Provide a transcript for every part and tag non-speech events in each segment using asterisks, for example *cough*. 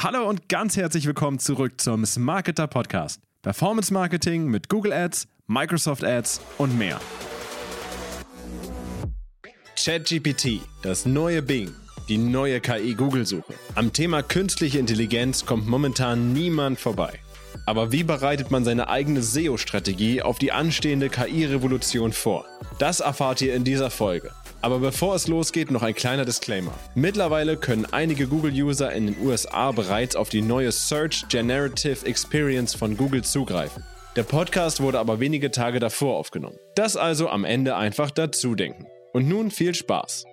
Hallo und ganz herzlich willkommen zurück zum Smarketer Podcast. Performance Marketing mit Google Ads, Microsoft Ads und mehr. ChatGPT, das neue Bing, die neue KI-Google-Suche. Am Thema künstliche Intelligenz kommt momentan niemand vorbei. Aber wie bereitet man seine eigene SEO-Strategie auf die anstehende KI-Revolution vor? Das erfahrt ihr in dieser Folge. Aber bevor es losgeht, noch ein kleiner Disclaimer. Mittlerweile können einige Google-User in den USA bereits auf die neue Search Generative Experience von Google zugreifen. Der Podcast wurde aber wenige Tage davor aufgenommen. Das also am Ende einfach dazu denken. Und nun viel Spaß.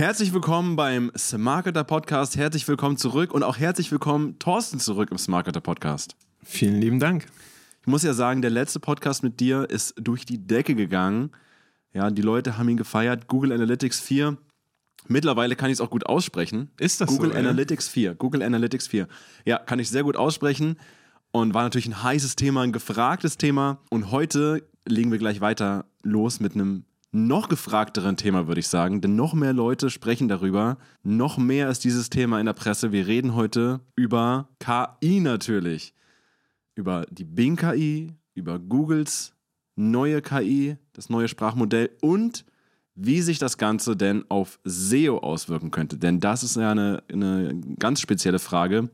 Herzlich willkommen beim Smarketer Podcast. Herzlich willkommen zurück und auch herzlich willkommen Thorsten zurück im Smarketer Podcast. Vielen lieben Dank. Ich muss ja sagen, der letzte Podcast mit dir ist durch die Decke gegangen. Ja, die Leute haben ihn gefeiert. Google Analytics 4. Mittlerweile kann ich es auch gut aussprechen. Ist das Google so? Analytics 4. Google Analytics 4. Ja, kann ich sehr gut aussprechen. Und war natürlich ein heißes Thema, ein gefragtes Thema. Und heute legen wir gleich weiter los mit einem noch gefragteren Thema, würde ich sagen. Denn noch mehr Leute sprechen darüber. Noch mehr ist dieses Thema in der Presse. Wir reden heute über KI natürlich über die Bing KI, über Googles neue KI, das neue Sprachmodell und wie sich das Ganze denn auf SEO auswirken könnte. Denn das ist ja eine, eine ganz spezielle Frage.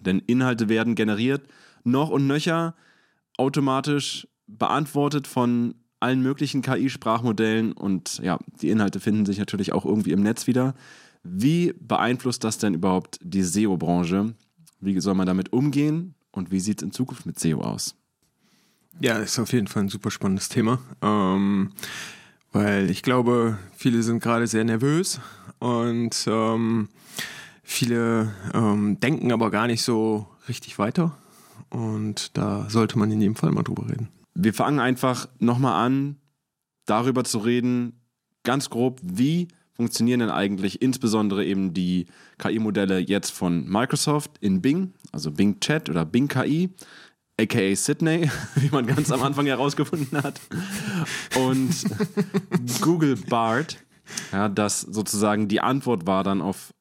Denn Inhalte werden generiert, noch und nöcher, automatisch beantwortet von allen möglichen KI-Sprachmodellen und ja, die Inhalte finden sich natürlich auch irgendwie im Netz wieder. Wie beeinflusst das denn überhaupt die SEO-Branche? Wie soll man damit umgehen? Und wie sieht es in Zukunft mit SEO aus? Ja, ist auf jeden Fall ein super spannendes Thema. Ähm, weil ich glaube, viele sind gerade sehr nervös und ähm, viele ähm, denken aber gar nicht so richtig weiter. Und da sollte man in jedem Fall mal drüber reden. Wir fangen einfach nochmal an, darüber zu reden, ganz grob, wie funktionieren denn eigentlich insbesondere eben die KI-Modelle jetzt von Microsoft in Bing, also Bing Chat oder Bing KI, aka Sydney, *laughs* wie man ganz am Anfang herausgefunden hat, und *laughs* Google Bart, ja, das sozusagen die Antwort war dann auf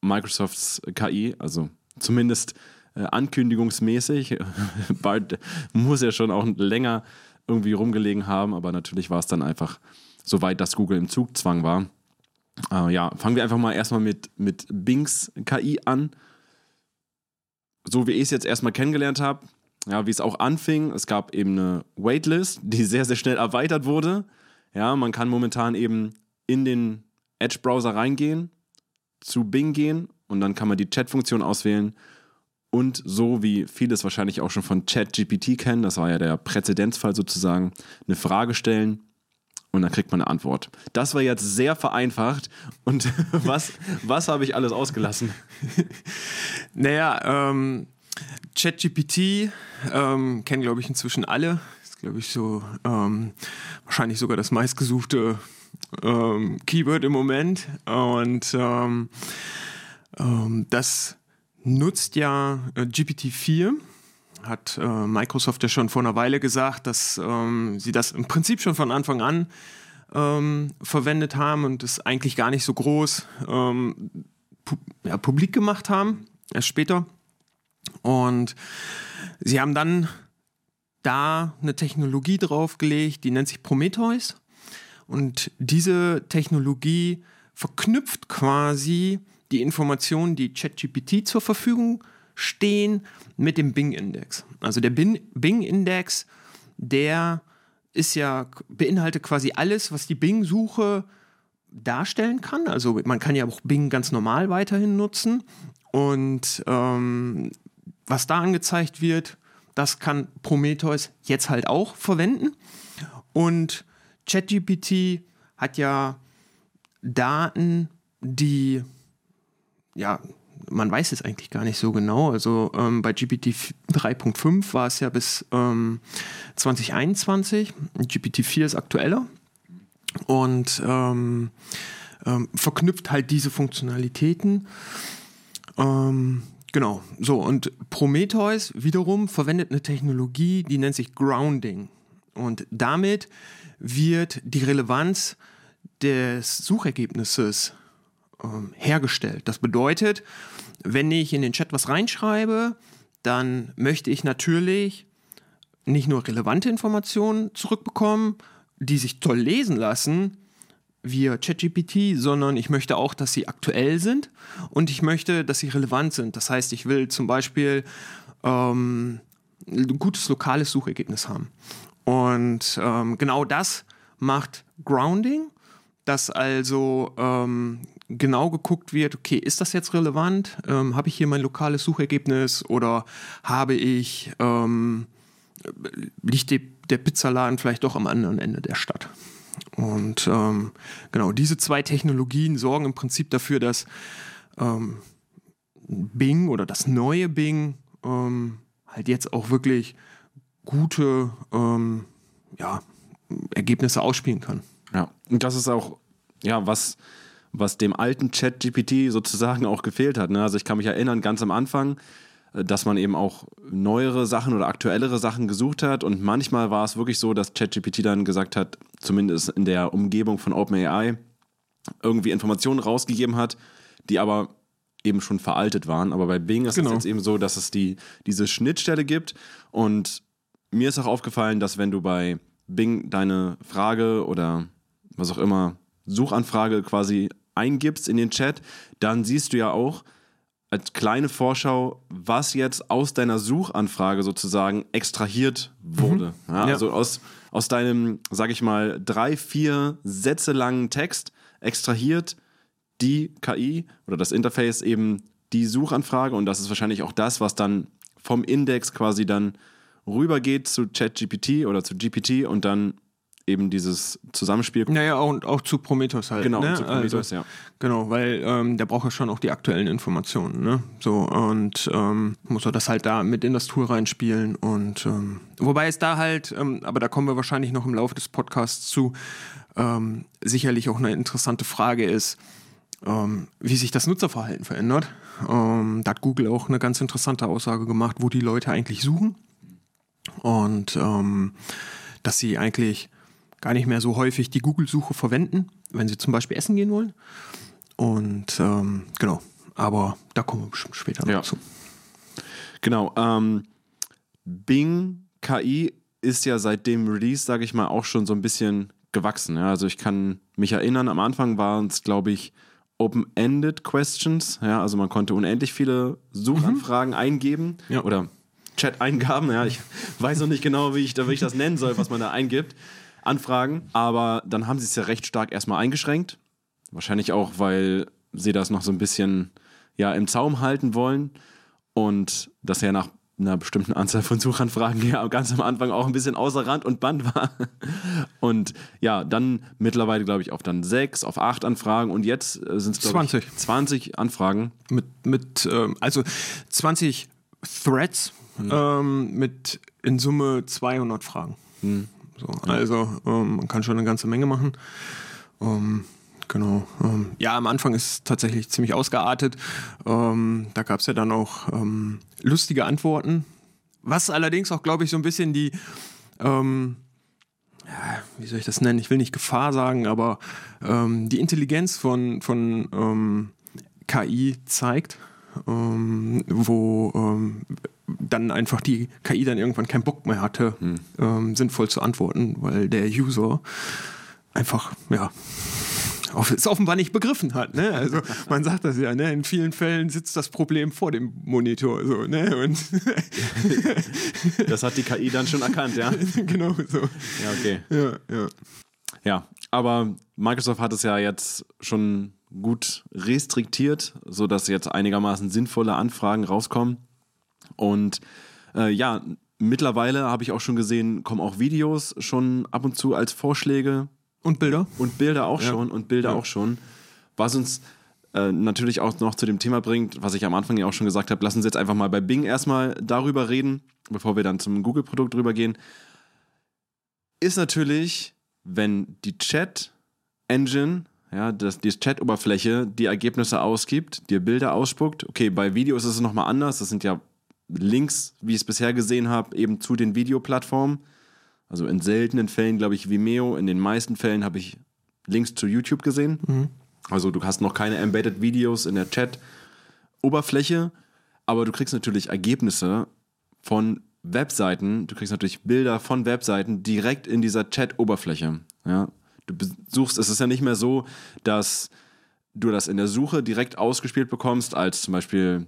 Microsofts KI, also zumindest ankündigungsmäßig. *laughs* Bart muss ja schon auch länger irgendwie rumgelegen haben, aber natürlich war es dann einfach so weit, dass Google im Zugzwang war. Äh, ja, fangen wir einfach mal erstmal mit, mit Bings KI an. So wie ich es jetzt erstmal kennengelernt habe, ja, wie es auch anfing, es gab eben eine Waitlist, die *laughs* sehr, sehr schnell erweitert wurde. Ja, man kann momentan eben in den Edge-Browser reingehen, zu Bing gehen und dann kann man die Chat-Funktion auswählen. Und so wie viele es wahrscheinlich auch schon von ChatGPT kennen, das war ja der Präzedenzfall sozusagen, eine Frage stellen und dann kriegt man eine Antwort. Das war jetzt sehr vereinfacht. Und *laughs* was, was habe ich alles ausgelassen? *laughs* naja, ähm, ChatGPT ähm, kennen, glaube ich, inzwischen alle. Ist, glaube ich, so ähm, wahrscheinlich sogar das meistgesuchte ähm, Keyword im Moment. Und ähm, ähm, das nutzt ja äh, GPT-4 hat äh, Microsoft ja schon vor einer Weile gesagt, dass ähm, sie das im Prinzip schon von Anfang an ähm, verwendet haben und es eigentlich gar nicht so groß ähm, pu ja, publik gemacht haben, erst später. Und sie haben dann da eine Technologie draufgelegt, die nennt sich Prometheus. Und diese Technologie verknüpft quasi die Informationen, die ChatGPT zur Verfügung stehen mit dem Bing-Index. Also der Bing-Index, der ist ja, beinhaltet quasi alles, was die Bing-Suche darstellen kann. Also man kann ja auch Bing ganz normal weiterhin nutzen. Und ähm, was da angezeigt wird, das kann Prometheus jetzt halt auch verwenden. Und ChatGPT hat ja Daten, die ja man weiß es eigentlich gar nicht so genau. Also ähm, bei GPT 3.5 war es ja bis ähm, 2021. GPT 4 ist aktueller und ähm, ähm, verknüpft halt diese Funktionalitäten. Ähm, genau, so und Prometheus wiederum verwendet eine Technologie, die nennt sich Grounding. Und damit wird die Relevanz des Suchergebnisses hergestellt. Das bedeutet, wenn ich in den Chat was reinschreibe, dann möchte ich natürlich nicht nur relevante Informationen zurückbekommen, die sich toll lesen lassen via ChatGPT, sondern ich möchte auch, dass sie aktuell sind und ich möchte, dass sie relevant sind. Das heißt, ich will zum Beispiel ähm, ein gutes lokales Suchergebnis haben. Und ähm, genau das macht Grounding, dass also ähm, genau geguckt wird, okay, ist das jetzt relevant? Ähm, habe ich hier mein lokales Suchergebnis oder habe ich, ähm, liegt die, der Pizzaladen vielleicht doch am anderen Ende der Stadt? Und ähm, genau, diese zwei Technologien sorgen im Prinzip dafür, dass ähm, Bing oder das neue Bing ähm, halt jetzt auch wirklich gute ja, Ergebnisse ausspielen kann. Ja, und das ist auch, ja, was, was dem alten Chat-GPT sozusagen auch gefehlt hat. Ne? Also ich kann mich erinnern, ganz am Anfang, äh, dass man eben auch neuere Sachen oder aktuellere Sachen gesucht hat. Und manchmal war es wirklich so, dass ChatGPT dann gesagt hat, zumindest in der Umgebung von OpenAI, irgendwie Informationen rausgegeben hat, die aber eben schon veraltet waren. Aber bei Bing ist es Genau. jetzt eben so, dass es die, diese Schnittstelle gibt. Und mir ist auch aufgefallen, dass wenn du bei Bing deine Frage oder was auch immer, Suchanfrage quasi eingibst in den Chat, dann siehst du ja auch als kleine Vorschau, was jetzt aus deiner Suchanfrage sozusagen extrahiert wurde. Ja, Ja. Also aus, aus deinem, sag ich mal, drei, vier Sätze langen Text extrahiert die KI oder das Interface eben die Suchanfrage und das ist wahrscheinlich auch das, was dann vom Index quasi dann rübergeht zu ChatGPT oder zu GPT und dann eben dieses Zusammenspiel. Naja, und auch zu Prometheus halt. Genau, ne? zu Prometheus, also, ja. Genau, weil ähm, der braucht ja schon auch die aktuellen Informationen, ne? So, und ähm, muss er das halt da mit in das Tool reinspielen und ähm, wobei es da halt, ähm, aber da kommen wir wahrscheinlich noch im Laufe des Podcasts zu, ähm, sicherlich auch eine interessante Frage ist, ähm, wie sich das Nutzerverhalten verändert. Ähm, da hat Google auch eine ganz interessante Aussage gemacht, wo die Leute eigentlich suchen. Und ähm, dass sie eigentlich gar nicht mehr so häufig die Google-Suche verwenden, wenn sie zum Beispiel essen gehen wollen. Und ähm, genau, aber da kommen wir bestimmt später noch Ja. zu. Genau. Ähm, Bing KI ist ja seit dem Release, sage ich mal, auch schon so ein bisschen gewachsen. Ja? Also ich kann mich erinnern, am Anfang waren es, glaube ich, Open-Ended Questions. Ja? Also man konnte unendlich viele Suchanfragen eingeben Ja. oder Chat-Eingaben. Ja? Ich weiß noch nicht genau, wie ich, wie ich das nennen soll, was man da eingibt. Anfragen. Aber dann haben sie es ja recht stark erstmal eingeschränkt. Wahrscheinlich auch, weil sie das noch so ein bisschen ja, im Zaum halten wollen und das ja nach einer bestimmten *laughs* Anzahl von Suchanfragen ja ganz am Anfang auch ein bisschen außer Rand und Band war. *laughs* Und ja, dann mittlerweile, glaube ich, auf dann sechs, auf acht Anfragen und jetzt sind es, glaube ich, 20. 20 Anfragen. Mit, mit ähm, also 20 Threads ähm, mit in Summe 200 Fragen. So, also ähm, man kann schon eine ganze Menge machen. Ähm, genau. Ähm, ja, am Anfang ist es tatsächlich ziemlich ausgeartet. Ähm, da gab es ja dann auch ähm, lustige Antworten. Was allerdings auch, glaube ich, so ein bisschen die, ähm, ja, wie soll ich das nennen? Ich will nicht Gefahr sagen, aber die Intelligenz von, von KI zeigt, ähm, wo ähm, dann einfach die KI dann irgendwann keinen Bock mehr hatte, ähm, sinnvoll zu antworten, weil der User einfach, ja, auf, es offenbar nicht begriffen hat. Ne? Also *laughs* man sagt das ja, ne? in vielen Fällen sitzt das Problem vor dem Monitor. So, ne? Und *laughs* Das hat die KI dann schon erkannt, ja? *laughs* genau so. Ja, okay. Ja, ja. Ja, aber Microsoft hat es ja jetzt schon gut restriktiert, sodass jetzt einigermaßen sinnvolle Anfragen rauskommen. Und äh, ja, mittlerweile habe ich auch schon gesehen, kommen auch Videos schon ab und zu als Vorschläge Und Bilder? und Bilder auch Ja. schon und Bilder Ja. auch schon. Was uns äh, natürlich auch noch zu dem Thema bringt, was ich am Anfang ja auch schon gesagt habe, lassen Sie jetzt einfach mal bei Bing erstmal darüber reden, bevor wir dann zum Google-Produkt drüber gehen. Ist natürlich, wenn die Chat-Engine, ja, das, die Chat-Oberfläche die Ergebnisse ausgibt, dir Bilder ausspuckt. Okay, bei Videos ist es nochmal anders. Das sind ja Links, wie ich es bisher gesehen habe, eben zu den Videoplattformen. Also in seltenen Fällen, glaube ich, Vimeo. In den meisten Fällen habe ich Links zu YouTube gesehen. Also du hast noch keine Embedded Videos in der Chat-Oberfläche, aber du kriegst natürlich Ergebnisse von Webseiten, du kriegst natürlich Bilder von Webseiten direkt in dieser Chat-Oberfläche. Ja? Du suchst, es ist ja nicht mehr so, dass du das in der Suche direkt ausgespielt bekommst, als zum Beispiel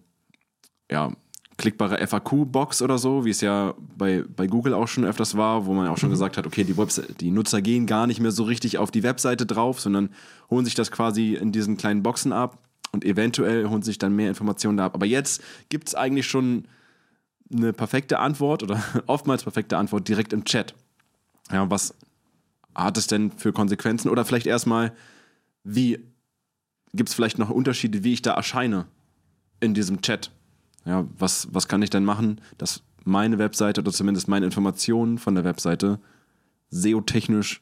ja, klickbare FAQ-Box oder so, wie es ja bei, bei Google auch schon öfters war, wo man auch schon mhm. gesagt hat, okay, die, die Nutzer gehen gar nicht mehr so richtig auf die Webseite drauf, sondern holen sich das quasi in diesen kleinen Boxen ab und eventuell holen sich dann mehr Informationen da ab. Aber jetzt gibt es eigentlich schon eine perfekte Antwort oder *laughs* oftmals perfekte Antwort direkt im Chat. Ja, was hat es denn für Konsequenzen? Oder vielleicht erstmal, wie gibt es vielleicht noch Unterschiede, wie ich da erscheine in diesem Chat? Ja, was, was kann ich denn machen, dass meine Webseite oder zumindest meine Informationen von der Webseite SEO-technisch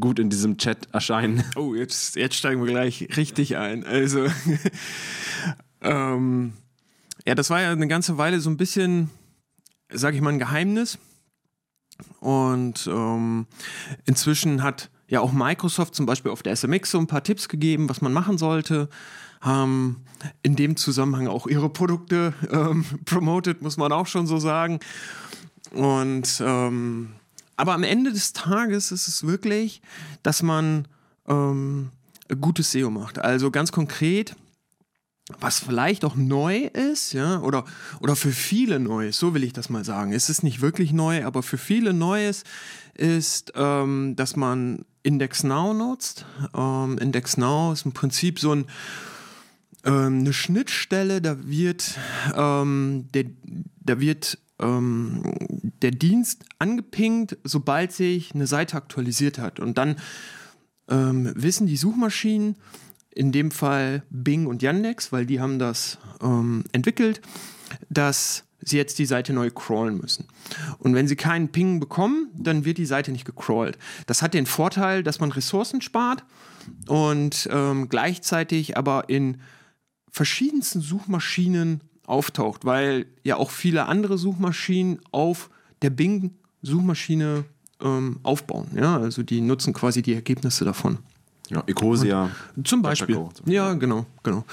gut in diesem Chat erscheinen? *laughs* Oh, jetzt, jetzt steigen wir gleich richtig ein. Also, *laughs* ähm, ja, das war ja eine ganze Weile so ein bisschen, sag ich mal, ein Geheimnis. Und ähm, inzwischen hat ja auch Microsoft zum Beispiel auf der SMX so ein paar Tipps gegeben, was man machen sollte. Haben in dem Zusammenhang auch ihre Produkte ähm, *laughs* promoted, muss man auch schon so sagen. Und ähm, aber am Ende des Tages ist es wirklich, dass man ähm, gutes SEO macht. Also ganz konkret, was vielleicht auch neu ist, ja, oder, oder für viele neu ist, so will ich das mal sagen. Es ist nicht wirklich neu, aber für viele Neues ist, ähm, dass man Index Now nutzt. Ähm, Index Now ist im Prinzip so ein, ähm, eine Schnittstelle, da wird, ähm, der, da wird ähm, der Dienst angepingt, sobald sich eine Seite aktualisiert hat. Und dann ähm, wissen die Suchmaschinen, in dem Fall Bing und Yandex, weil die haben das ähm, entwickelt, dass sie jetzt die Seite neu crawlen müssen. Und wenn sie keinen Ping bekommen, dann wird die Seite nicht gecrawlt. Das hat den Vorteil, dass man Ressourcen spart und ähm, gleichzeitig aber in verschiedensten Suchmaschinen auftaucht, weil ja auch viele andere Suchmaschinen auf der Bing-Suchmaschine ähm, aufbauen. Ja? Also die nutzen quasi die Ergebnisse davon. Ja, Ecosia. Zum Beispiel. Ja, genau, genau.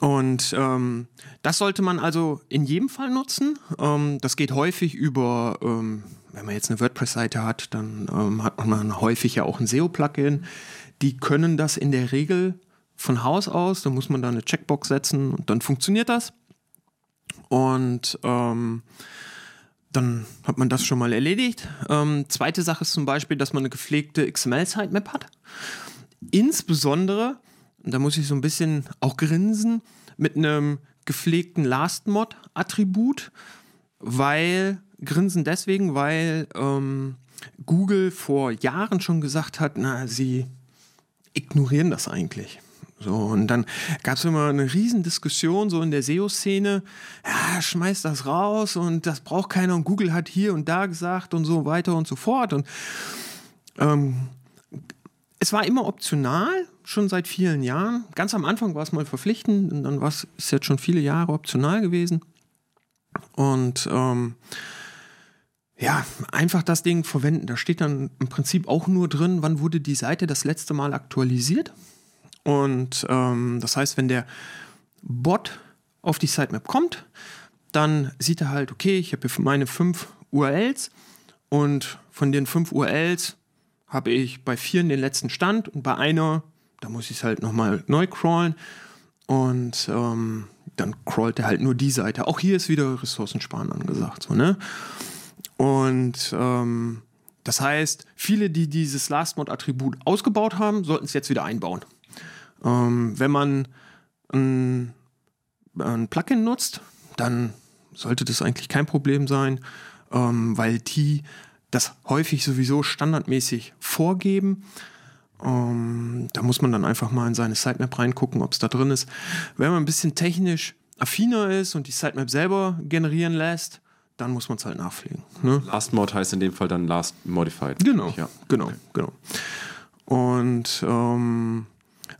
Und ähm, das sollte man also in jedem Fall nutzen. Ähm, das geht häufig über, ähm, wenn man jetzt eine WordPress-Seite hat, dann ähm, hat man häufig ja auch ein SEO-Plugin. Die können das in der Regel von Haus aus. Da muss man da eine Checkbox setzen und dann funktioniert das. Und ähm, dann hat man das schon mal erledigt. Ähm, zweite Sache ist zum Beispiel, dass man eine gepflegte XML-Sitemap hat. Insbesondere, da muss ich so ein bisschen auch grinsen, mit einem gepflegten Last-Mod-Attribut, weil, grinsen deswegen, weil ähm, Google vor Jahren schon gesagt hat, na, sie ignorieren das eigentlich. So, und dann gab es immer eine Riesendiskussion so in der SEO-Szene, ja, schmeißt das raus und das braucht keiner und Google hat hier und da gesagt und so weiter und so fort. Und ähm, es war immer optional, schon seit vielen Jahren. Ganz am Anfang war es mal verpflichtend und dann war es jetzt schon viele Jahre optional gewesen. Und ähm, ja, einfach das Ding verwenden. Da steht dann im Prinzip auch nur drin, wann wurde die Seite das letzte Mal aktualisiert. Und ähm, das heißt, wenn der Bot auf die Sitemap kommt, dann sieht er halt, okay, ich habe hier meine fünf URLs und von den fünf URLs habe ich bei vier den letzten Stand und bei einer, da muss ich es halt nochmal neu crawlen und ähm, dann crawlt er halt nur die Seite. Auch hier ist wieder Ressourcensparen angesagt. So, ne? Und ähm, das heißt, viele, die dieses Last-Mod-Attribut ausgebaut haben, sollten es jetzt wieder einbauen. Ähm, wenn man ein, ein, Plugin nutzt, dann sollte das eigentlich kein Problem sein, ähm, weil die das häufig sowieso standardmäßig vorgeben. Ähm, da muss man dann einfach mal in seine Sitemap reingucken, ob es da drin ist. Wenn man ein bisschen technisch affiner ist und die Sitemap selber generieren lässt, dann muss man es halt nachpflegen. Ne? Last Mod heißt in dem Fall dann Last Modified. Genau, ja. genau, okay. genau. Und ähm,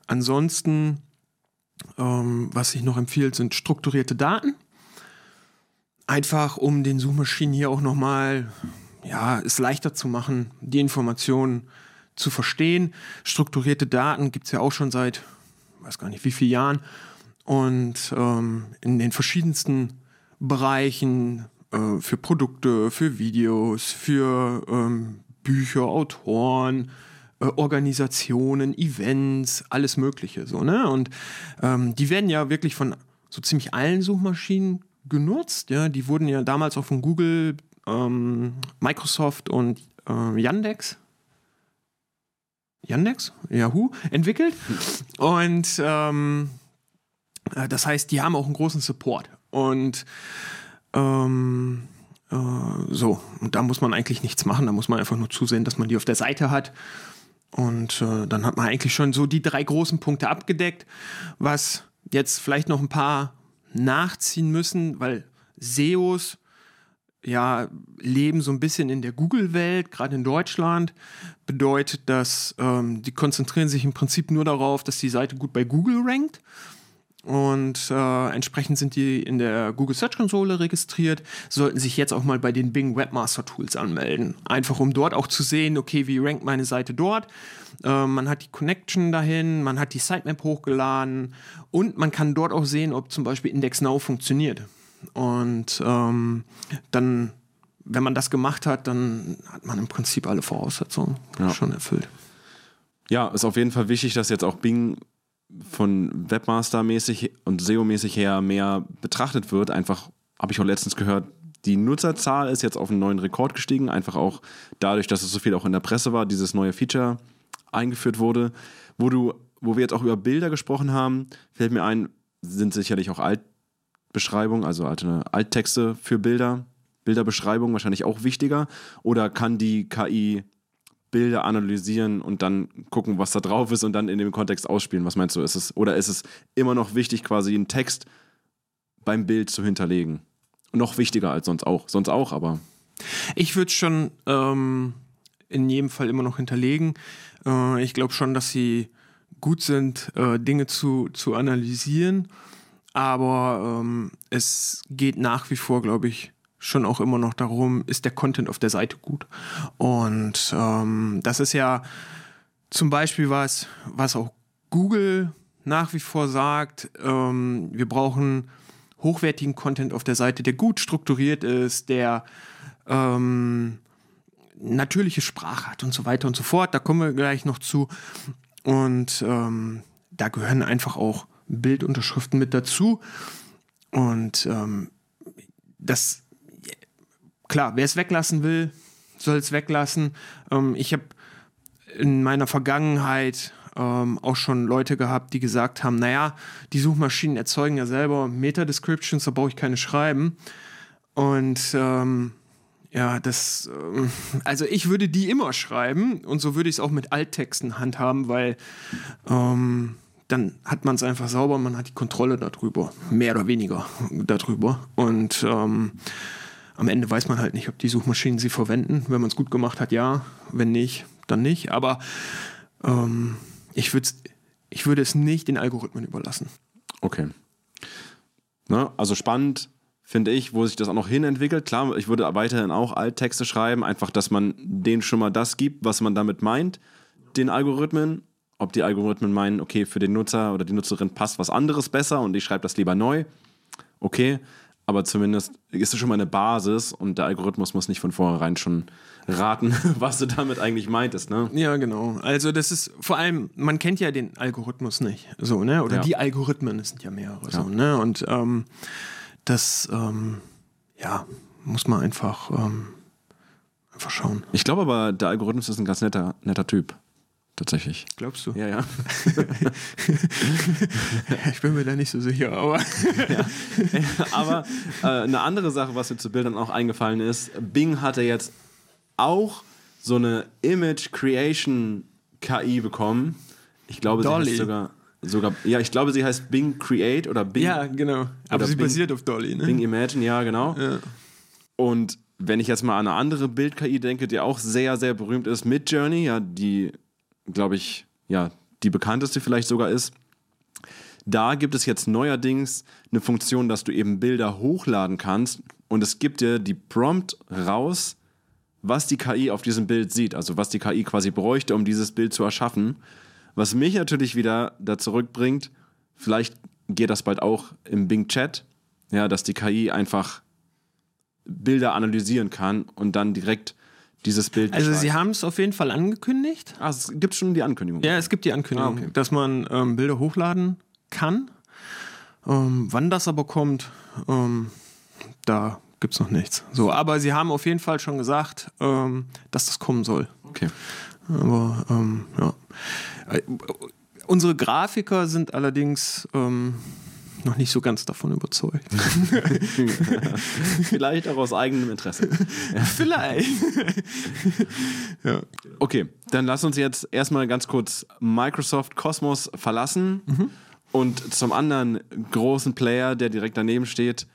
ansonsten, ähm, was sich noch empfiehlt, sind strukturierte Daten. Einfach um den Suchmaschinen hier auch nochmal ja, es leichter zu machen, die Informationen zu verstehen. Strukturierte Daten gibt es ja auch schon seit, weiß gar nicht wie vielen Jahren. Und ähm, in den verschiedensten Bereichen äh, für Produkte, für Videos, für ähm, Bücher, Autoren, äh, Organisationen, Events, alles Mögliche. So, ne? Und ähm, die werden ja wirklich von so ziemlich allen Suchmaschinen genutzt. Ja? Die wurden ja damals auch von Google, ähm, Microsoft und äh, Yandex. Yandex? Yahoo entwickelt. Und ähm, äh, das heißt, die haben auch einen großen Support. Und ähm, äh, so, und da muss man eigentlich nichts machen. Da muss man einfach nur zusehen, dass man die auf der Seite hat. Und äh, dann hat man eigentlich schon so die drei großen Punkte abgedeckt, was jetzt vielleicht noch ein paar nachziehen müssen, weil SEOs ja leben so ein bisschen in der Google-Welt, gerade in Deutschland. Bedeutet, dass ähm, die konzentrieren sich im Prinzip nur darauf, dass die Seite gut bei Google rankt. Und äh, entsprechend sind die in der Google Search Console registriert, sollten sich jetzt auch mal bei den Bing Webmaster Tools anmelden. Einfach um dort auch zu sehen, okay, wie rankt meine Seite dort. Äh, man hat die Connection dahin, man hat die Sitemap hochgeladen und man kann dort auch sehen, ob zum Beispiel Index Now funktioniert. Und ähm, dann, wenn man das gemacht hat, dann hat man im Prinzip alle Voraussetzungen ja. schon erfüllt. Ja, ist auf jeden Fall wichtig, dass jetzt auch Bing von Webmaster-mäßig und SEO-mäßig her mehr betrachtet wird. Einfach, habe ich auch letztens gehört, die Nutzerzahl ist jetzt auf einen neuen Rekord gestiegen, einfach auch dadurch, dass es so viel auch in der Presse war, dieses neue Feature eingeführt wurde. Wo du, wo wir jetzt auch über Bilder gesprochen haben, fällt mir ein, sind sicherlich auch Altbeschreibungen, also alte Alttexte für Bilder, Bilderbeschreibung wahrscheinlich auch wichtiger. Oder kann die KI Bilder analysieren und dann gucken, was da drauf ist und dann in dem Kontext ausspielen. Was meinst du? Ist es, oder ist es immer noch wichtig, quasi einen Text beim Bild zu hinterlegen? Noch wichtiger als sonst auch. Sonst auch, aber. Ich würde schon ähm, in jedem Fall immer noch hinterlegen. Äh, ich glaube schon, dass sie gut sind, äh, Dinge zu, zu analysieren. Aber ähm, es geht nach wie vor, glaube ich, schon auch immer noch darum, ist der Content auf der Seite gut. Und ähm, das ist ja zum Beispiel was, was auch Google nach wie vor sagt, ähm, wir brauchen hochwertigen Content auf der Seite, der gut strukturiert ist, der ähm, natürliche Sprache hat und so weiter und so fort. Da kommen wir gleich noch zu. Und ähm, da gehören einfach auch Bildunterschriften mit dazu. Und ähm, das klar, wer es weglassen will, soll es weglassen. Ähm, ich habe in meiner Vergangenheit ähm, auch schon Leute gehabt, die gesagt haben, naja, die Suchmaschinen erzeugen ja selber Meta-Descriptions, da brauche ich keine schreiben. Und ähm, ja, das, ähm, also ich würde die immer schreiben und so würde ich es auch mit Alttexten handhaben, weil ähm, dann hat man es einfach sauber, man hat die Kontrolle darüber, mehr oder weniger darüber. Und ähm, am Ende weiß man halt nicht, ob die Suchmaschinen sie verwenden. Wenn man es gut gemacht hat, ja. Wenn nicht, dann nicht. Aber ähm, ich, ich würde es nicht den Algorithmen überlassen. Okay. Na, also spannend finde ich, wo sich das auch noch hin entwickelt. Klar, ich würde weiterhin auch Alttexte schreiben, einfach, dass man denen schon mal das gibt, was man damit meint, den Algorithmen. Ob die Algorithmen meinen, okay, für den Nutzer oder die Nutzerin passt was anderes besser und ich schreibe das lieber neu. Okay, aber zumindest ist es schon mal eine Basis und der Algorithmus muss nicht von vornherein schon raten, *laughs* was du damit eigentlich meintest, ne? Ja, genau. Also das ist vor allem, man kennt ja den Algorithmus nicht, so, ne? Oder ja. die Algorithmen, es sind ja mehrere, ja. so, ne? Und ähm, das, ähm, ja, muss man einfach, ähm, einfach schauen. Ich glaube aber, der Algorithmus ist ein ganz netter, netter Typ tatsächlich. Glaubst du? Ja, ja. *laughs* ich bin mir da nicht so sicher, aber. *laughs* ja. Aber äh, eine andere Sache, was mir zu Bildern auch eingefallen ist: Bing hatte jetzt auch so eine Image Creation KI bekommen. Ich glaube, Dolly. sie heißt sogar. Sogar, ja, ich glaube, sie heißt Bing Create oder Bing. Ja, genau. Aber sie Bing, basiert auf Dolly, ne? Bing Imagine, ja, genau. Ja. Und wenn ich jetzt mal an eine andere Bild-KI denke, die auch sehr, sehr berühmt ist, mit Journey, ja, die glaube ich, ja, die bekannteste vielleicht sogar ist. Da gibt es jetzt neuerdings eine Funktion, dass du eben Bilder hochladen kannst und es gibt dir die Prompt raus, was die KI auf diesem Bild sieht, also was die KI quasi bräuchte, um dieses Bild zu erschaffen. Was mich natürlich wieder da zurückbringt, vielleicht geht das bald auch im Bing Chat, ja, dass die KI einfach Bilder analysieren kann und dann direkt dieses Bild. Also sie haben es auf jeden Fall angekündigt. Ah, es gibt schon die Ankündigung. Ja, es gibt die Ankündigung, Ah, okay. dass man ähm, Bilder hochladen kann. Ähm, wann das aber kommt, ähm, da gibt es noch nichts. So, aber sie haben auf jeden Fall schon gesagt, ähm, dass das kommen soll. Okay. Aber ähm, ja. Äh, Unsere Grafiker sind allerdings ähm, noch nicht so ganz davon überzeugt. *laughs* Vielleicht auch aus eigenem Interesse. Vielleicht. ja. Okay, dann lass uns jetzt erstmal ganz kurz Microsoft Cosmos verlassen und zum anderen großen Player, der direkt daneben steht,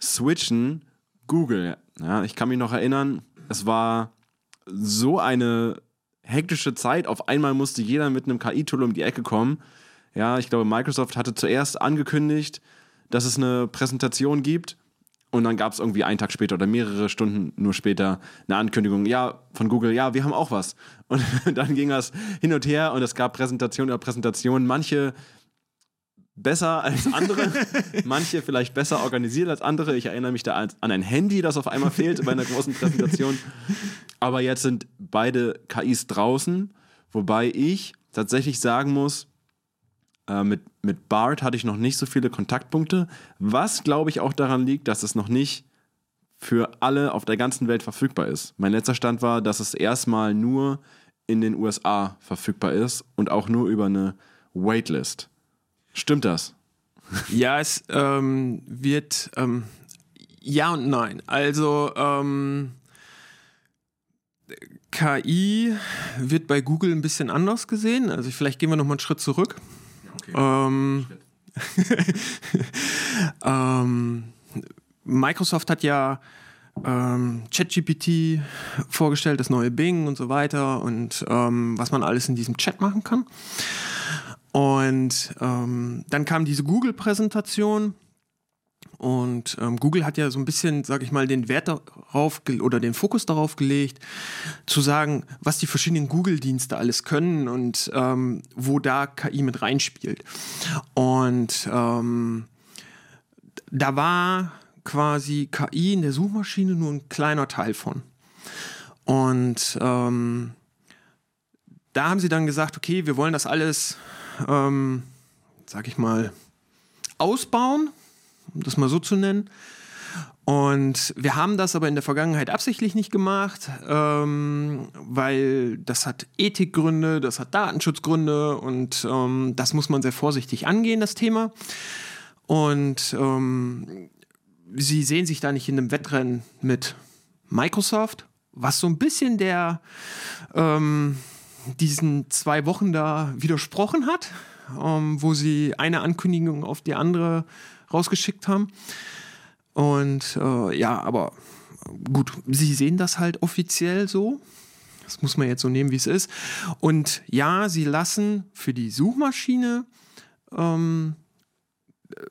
switchen Google. Ja, ich kann mich noch erinnern, es war so eine hektische Zeit. Auf einmal musste jeder mit einem KI-Tool um die Ecke kommen. Ja, ich glaube, Microsoft hatte zuerst angekündigt, dass es eine Präsentation gibt. Und dann gab es irgendwie einen Tag später oder mehrere Stunden nur später eine Ankündigung, ja, von Google, ja, wir haben auch was. Und *laughs* dann ging das hin und her und es gab Präsentation über Präsentation. Manche besser als andere, *laughs* manche vielleicht besser organisiert als andere. Ich erinnere mich da an ein Handy, das auf einmal fehlt bei einer großen Präsentation. Aber jetzt sind beide KIs draußen, wobei ich tatsächlich sagen muss, äh, mit, mit BART hatte ich noch nicht so viele Kontaktpunkte, was glaube ich auch daran liegt, dass es noch nicht für alle auf der ganzen Welt verfügbar ist. Mein letzter Stand war, dass es erstmal nur in den USA verfügbar ist und auch nur über eine Waitlist. Stimmt das? *laughs* Ja, es ähm, wird ähm, ja und nein. Also ähm, KI wird bei Google ein bisschen anders gesehen. Also vielleicht gehen wir noch mal einen Schritt zurück. Ähm, *laughs* ähm, Microsoft hat ja ähm, ChatGPT vorgestellt, das neue Bing und so weiter und ähm, was man alles in diesem Chat machen kann. Und ähm, dann kam diese Google-Präsentation. Und ähm, Google hat ja so ein bisschen, sag ich mal, den Wert darauf oder den Fokus darauf gelegt, zu sagen, was die verschiedenen Google-Dienste alles können und ähm, wo da KI mit reinspielt. Und ähm, da war quasi KI in der Suchmaschine nur ein kleiner Teil von. Und ähm, da haben sie dann gesagt, okay, wir wollen das alles, ähm, sag ich mal, ausbauen, um das mal so zu nennen. Und wir haben das aber in der Vergangenheit absichtlich nicht gemacht, ähm, weil das hat Ethikgründe, das hat Datenschutzgründe und ähm, das muss man sehr vorsichtig angehen, das Thema. Und ähm, sie sehen sich da nicht in einem Wettrennen mit Microsoft, was so ein bisschen der ähm, diesen zwei Wochen da widersprochen hat, ähm, wo sie eine Ankündigung auf die andere rausgeschickt haben. Und äh, ja, aber gut, sie sehen das halt offiziell so. Das muss man jetzt so nehmen, wie es ist. Und ja, sie lassen für die Suchmaschine ähm,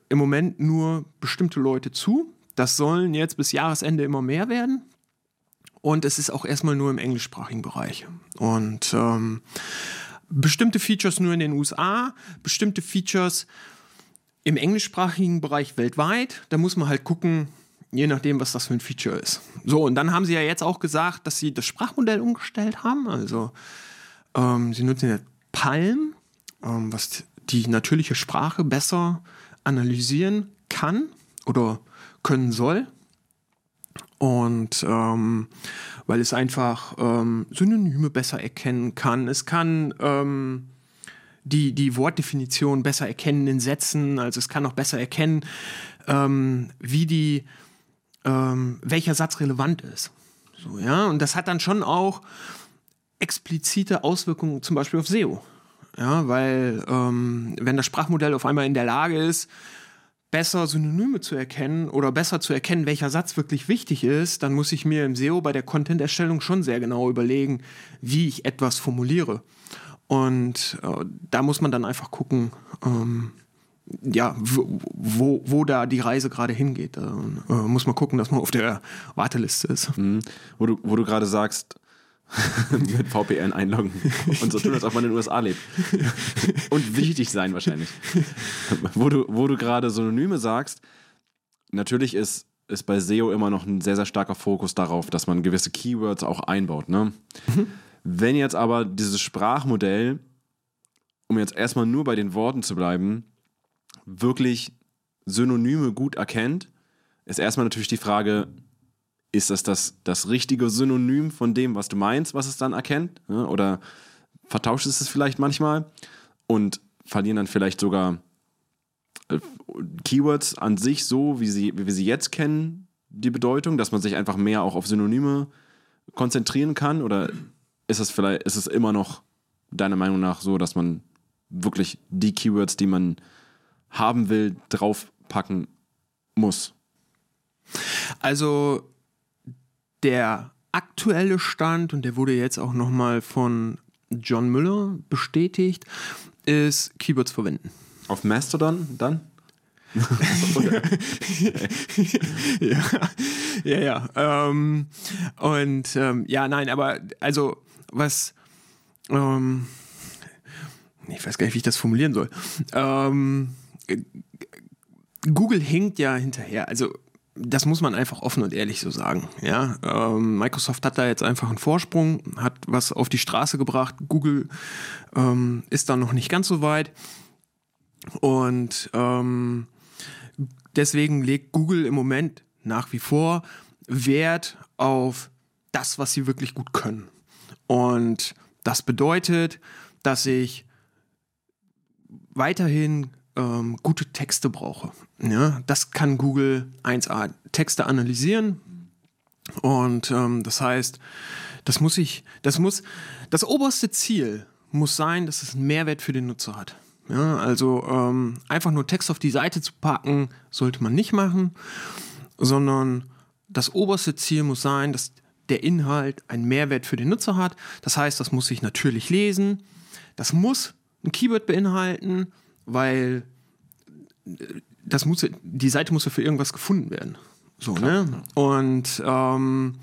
im Moment nur bestimmte Leute zu. Das sollen jetzt bis Jahresende immer mehr werden. Und es ist auch erstmal nur im englischsprachigen Bereich. Und ähm, bestimmte Features nur in den USA, bestimmte Features im englischsprachigen Bereich weltweit. Da muss man halt gucken, je nachdem, was das für ein Feature ist. So, und dann haben sie ja jetzt auch gesagt, dass sie das Sprachmodell umgestellt haben. Also ähm, sie nutzen ja Palm, ähm, was die natürliche Sprache besser analysieren kann oder können soll. Und ähm, weil es einfach ähm, Synonyme besser erkennen kann. Es kann ähm, die, die Wortdefinition besser erkennen in Sätzen. Also es kann auch besser erkennen, ähm, wie die, ähm, welcher Satz relevant ist. So, ja, und das hat dann schon auch explizite Auswirkungen zum Beispiel auf SEO. Ja, weil ähm, wenn das Sprachmodell auf einmal in der Lage ist, besser Synonyme zu erkennen oder besser zu erkennen, welcher Satz wirklich wichtig ist, dann muss ich mir im SEO bei der Content-Erstellung schon sehr genau überlegen, wie ich etwas formuliere. Und äh, da muss man dann einfach gucken, ähm, ja, wo, wo da die Reise gerade hingeht. Da äh, muss man gucken, dass man auf der Warteliste ist. Mhm. Wo du, wo du gerade sagst, *laughs* mit VPN einloggen *laughs* und so tun, als ob man in den USA lebt. Und wichtig sein wahrscheinlich. *laughs* wo du, wo du gerade Synonyme sagst, natürlich ist, ist bei SEO immer noch ein sehr, sehr starker Fokus darauf, dass man gewisse Keywords auch einbaut. Ne? Mhm. Wenn jetzt aber dieses Sprachmodell, um jetzt erstmal nur bei den Worten zu bleiben, wirklich Synonyme gut erkennt, ist erstmal natürlich die Frage, ist das, das das richtige Synonym von dem, was du meinst, was es dann erkennt? Oder vertauscht es es vielleicht manchmal und verlieren dann vielleicht sogar äh, Keywords an sich so, wie, sie, wie wir sie jetzt kennen, die Bedeutung, dass man sich einfach mehr auch auf Synonyme konzentrieren kann? Oder ist es vielleicht, ist es immer noch deiner Meinung nach so, dass man wirklich die Keywords, die man haben will, draufpacken muss? Also der aktuelle Stand, und der wurde jetzt auch nochmal von John Müller bestätigt, ist Keywords verwenden. Auf Mastodon dann? *laughs* ja, ja, ja. Ähm, und ähm, ja, nein, aber also was, ähm, ich weiß gar nicht, wie ich das formulieren soll. Ähm, Google hinkt ja hinterher. Also das muss man einfach offen und ehrlich so sagen. Ja, ähm, Microsoft hat da jetzt einfach einen Vorsprung, hat was auf die Straße gebracht. Google ähm, ist da noch nicht ganz so weit und ähm, deswegen legt Google im Moment nach wie vor Wert auf das, was sie wirklich gut können. Und das bedeutet, dass ich weiterhin ähm, gute Texte brauche. Ja, das kann Google 1a Texte analysieren. Und ähm, das heißt, das muss ich, das muss, das oberste Ziel muss sein, dass es einen Mehrwert für den Nutzer hat. Ja, also ähm, einfach nur Text auf die Seite zu packen, sollte man nicht machen, sondern das oberste Ziel muss sein, dass der Inhalt einen Mehrwert für den Nutzer hat. Das heißt, das muss sich natürlich lesen. Das muss ein Keyword beinhalten, weil das muss, die Seite muss ja für irgendwas gefunden werden. So, Klar, ne? Und ähm,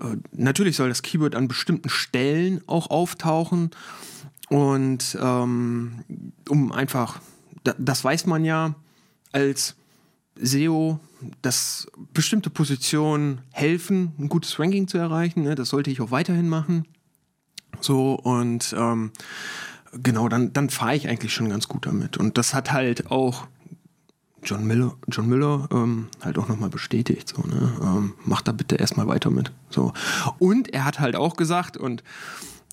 äh, natürlich soll das Keyword an bestimmten Stellen auch auftauchen. Und ähm, um einfach, das weiß man ja als SEO, dass bestimmte Positionen helfen, ein gutes Ranking zu erreichen. Ne? Das sollte ich auch weiterhin machen. So, und ähm, genau, dann, dann fahre ich eigentlich schon ganz gut damit. Und das hat halt auch John Miller, John Miller ähm, halt auch nochmal bestätigt. So, ne? ähm, macht da bitte erstmal weiter mit. So. Und er hat halt auch gesagt, und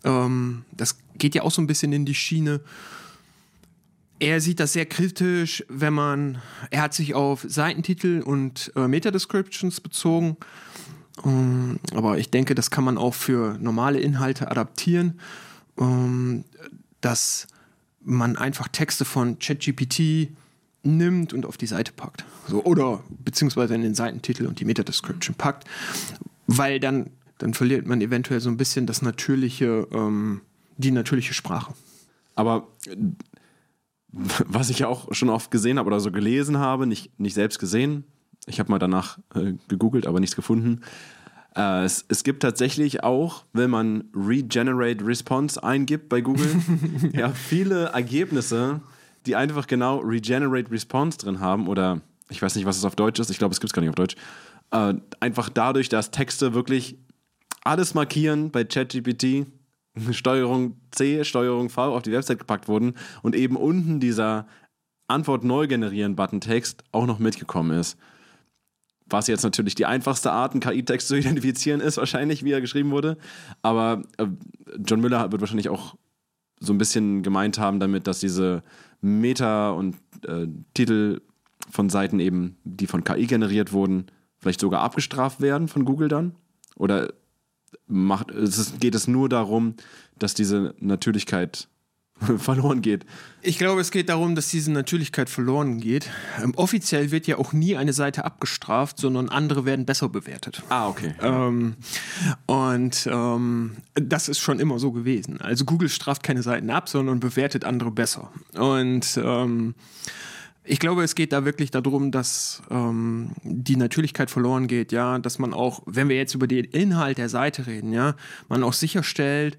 ähm, das geht ja auch so ein bisschen in die Schiene, er sieht das sehr kritisch, wenn man, er hat sich auf Seitentitel und äh, Meta-Descriptions bezogen. Ähm, aber ich denke, das kann man auch für normale Inhalte adaptieren, ähm, dass man einfach Texte von ChatGPT nimmt und auf die Seite packt. So, oder beziehungsweise in den Seitentitel und die Meta-Description packt, weil dann, dann verliert man eventuell so ein bisschen das natürliche, ähm, die natürliche Sprache. Aber was ich ja auch schon oft gesehen habe oder so gelesen habe, nicht, nicht selbst gesehen, ich habe mal danach äh, gegoogelt, aber nichts gefunden. Äh, es, es, gibt tatsächlich auch, wenn man Regenerate Response eingibt bei Google, *laughs* ja, viele Ergebnisse, die einfach genau Regenerate Response drin haben oder ich weiß nicht, was es auf Deutsch ist, ich glaube, es gibt es gar nicht auf Deutsch. Äh, einfach dadurch, dass Texte wirklich alles markieren bei ChatGPT, Steuerung C, Steuerung V auf die Website gepackt wurden und eben unten dieser Antwort neu generieren Button Text auch noch mitgekommen ist. Was jetzt natürlich die einfachste Art, einen KI-Text zu *laughs* identifizieren ist, wahrscheinlich, wie er geschrieben wurde. Aber äh, John Müller wird wahrscheinlich auch so ein bisschen gemeint haben damit, dass diese Meta und äh, Titel von Seiten eben, die von KI generiert wurden, vielleicht sogar abgestraft werden von Google dann? Oder macht, es geht es nur darum, dass diese Natürlichkeit *laughs* verloren geht. Ich glaube, es geht darum, dass diese Natürlichkeit verloren geht. Ähm, offiziell wird ja auch nie eine Seite abgestraft, sondern andere werden besser bewertet. Ah, okay. Ähm, und ähm, das ist schon immer so gewesen. Also Google straft keine Seiten ab, sondern bewertet andere besser. Und ähm, ich glaube, es geht da wirklich darum, dass ähm, die Natürlichkeit verloren geht, ja, dass man auch, wenn wir jetzt über den Inhalt der Seite reden, ja, man auch sicherstellt,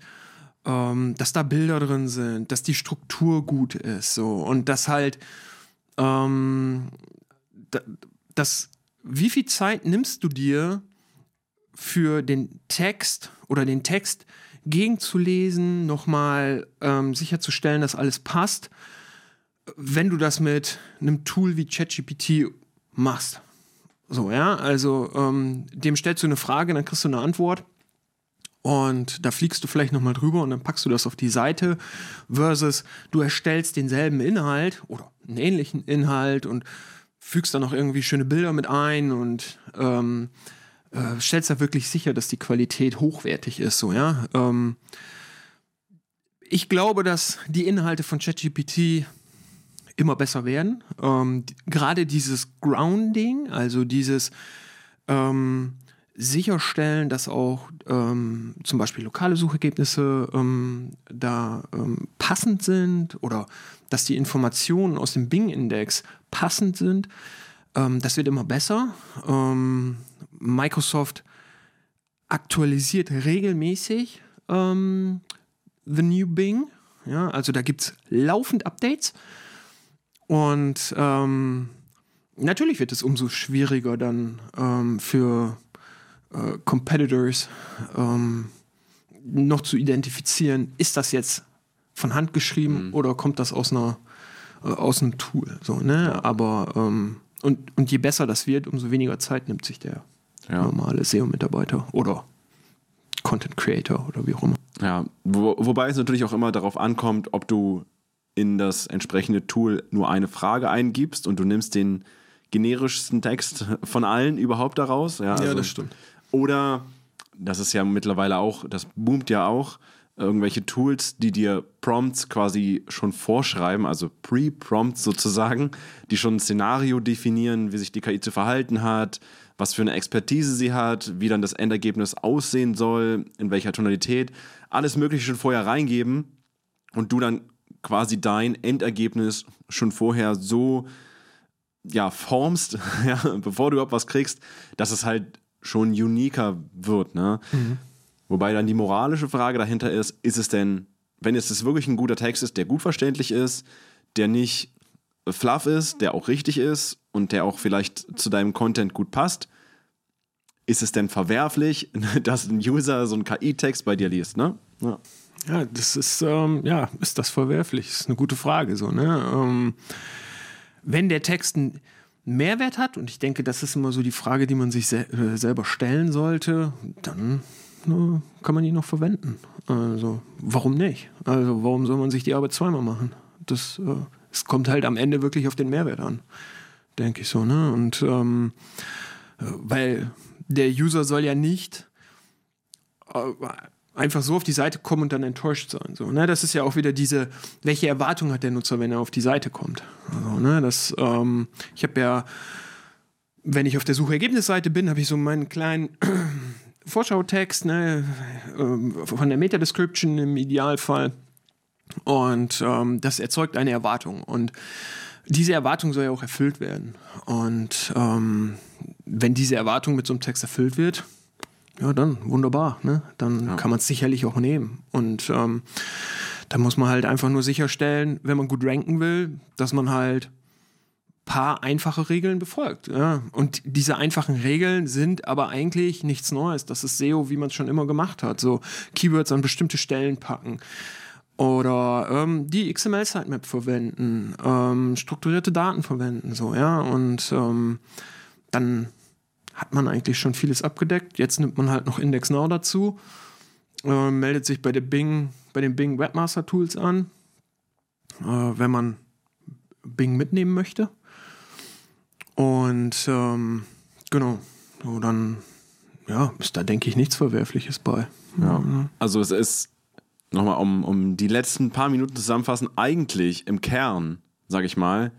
ähm, dass da Bilder drin sind, dass die Struktur gut ist, so und dass halt, ähm, das, wie viel Zeit nimmst du dir für den Text oder den Text gegenzulesen, nochmal ähm, sicherzustellen, dass alles passt? wenn du das mit einem Tool wie ChatGPT machst. So, ja, also ähm, dem stellst du eine Frage, dann kriegst du eine Antwort und da fliegst du vielleicht nochmal drüber und dann packst du das auf die Seite versus du erstellst denselben Inhalt oder einen ähnlichen Inhalt und fügst dann noch irgendwie schöne Bilder mit ein und ähm, äh, stellst da wirklich sicher, dass die Qualität hochwertig ist, so, ja. Ähm, ich glaube, dass die Inhalte von ChatGPT immer besser werden. Ähm, Gerade dieses Grounding, also dieses ähm, sicherstellen, dass auch ähm, zum Beispiel lokale Suchergebnisse ähm, da ähm, passend sind oder dass die Informationen aus dem Bing-Index passend sind. Ähm, das wird immer besser. Microsoft aktualisiert regelmäßig The New Bing. Ja, also da gibt es laufend Updates. Und ähm, natürlich wird es umso schwieriger dann ähm, für äh, Competitors ähm, noch zu identifizieren, ist das jetzt von Hand geschrieben mhm. oder kommt das aus einer äh, aus einem Tool. So, ne? Aber ähm, und, und je besser das wird, umso weniger Zeit nimmt sich der ja. normale SEO-Mitarbeiter oder Content Creator oder wie auch immer. Ja, wo, wobei es natürlich auch immer darauf ankommt, ob du in das entsprechende Tool nur eine Frage eingibst und du nimmst den generischsten Text von allen überhaupt daraus. Ja, also, ja das stimmt. Oder, das ist ja mittlerweile auch, das boomt ja auch, irgendwelche Tools, die dir Prompts quasi schon vorschreiben, also Pre-Prompts sozusagen, die schon ein Szenario definieren, wie sich die KI zu verhalten hat, was für eine Expertise sie hat, wie dann das Endergebnis aussehen soll, in welcher Tonalität, alles Mögliche schon vorher reingeben und du dann quasi dein Endergebnis schon vorher so ja, formst, *laughs* ja, bevor du überhaupt was kriegst, dass es halt schon uniker wird. Ne? Mhm. Wobei dann die moralische Frage dahinter ist, ist es denn, wenn es das wirklich ein guter Text ist, der gut verständlich ist, der nicht fluff ist, der auch richtig ist und der auch vielleicht zu deinem Content gut passt, ist es denn verwerflich, *laughs* dass ein User so einen KI-Text bei dir liest, ne? Ja. Ja, das ist, ähm, ja, ist das verwerflich? Das ist eine gute Frage, so, ne? Ähm, wenn der Text einen Mehrwert hat, und ich denke, das ist immer so die Frage, die man sich se äh, selber stellen sollte, dann ne, kann man ihn noch verwenden. Also, warum nicht? Also, warum soll man sich die Arbeit zweimal machen? Das, äh, es kommt halt am Ende wirklich auf den Mehrwert an, denke ich so, ne? Und, ähm, äh, weil der User soll ja nicht äh, einfach so auf die Seite kommen und dann enttäuscht sein. So, ne? Das ist ja auch wieder diese, welche Erwartung hat der Nutzer, wenn er auf die Seite kommt. Also, ne? das, ähm, ich habe ja, wenn ich auf der Suchergebnisseite bin, habe ich so meinen kleinen *clears throat* Vorschautext ne? Ähm, von der Meta-Description im Idealfall. Und ähm, das erzeugt eine Erwartung. Und diese Erwartung soll ja auch erfüllt werden. Und ähm, wenn diese Erwartung mit so einem Text erfüllt wird, ja, dann wunderbar. Ne? Dann ja. kann man es sicherlich auch nehmen. Und ähm, da muss man halt einfach nur sicherstellen, wenn man gut ranken will, dass man halt paar einfache Regeln befolgt. Ja. Und diese einfachen Regeln sind aber eigentlich nichts Neues. Das ist SEO, wie man es schon immer gemacht hat. So Keywords an bestimmte Stellen packen. Oder ähm, die XML-Sitemap verwenden, ähm, strukturierte Daten verwenden, so, ja. Und ähm, dann hat man eigentlich schon vieles abgedeckt. Jetzt nimmt man halt noch Index Now dazu, äh, meldet sich bei, der Bing, bei den Bing Webmaster Tools an, äh, wenn man Bing mitnehmen möchte. Und ähm, genau, so dann ja, ist da denke ich nichts Verwerfliches bei. Ja. Mhm. Also es ist nochmal, um, um die letzten paar Minuten zusammenfassen, eigentlich im Kern, sage ich mal,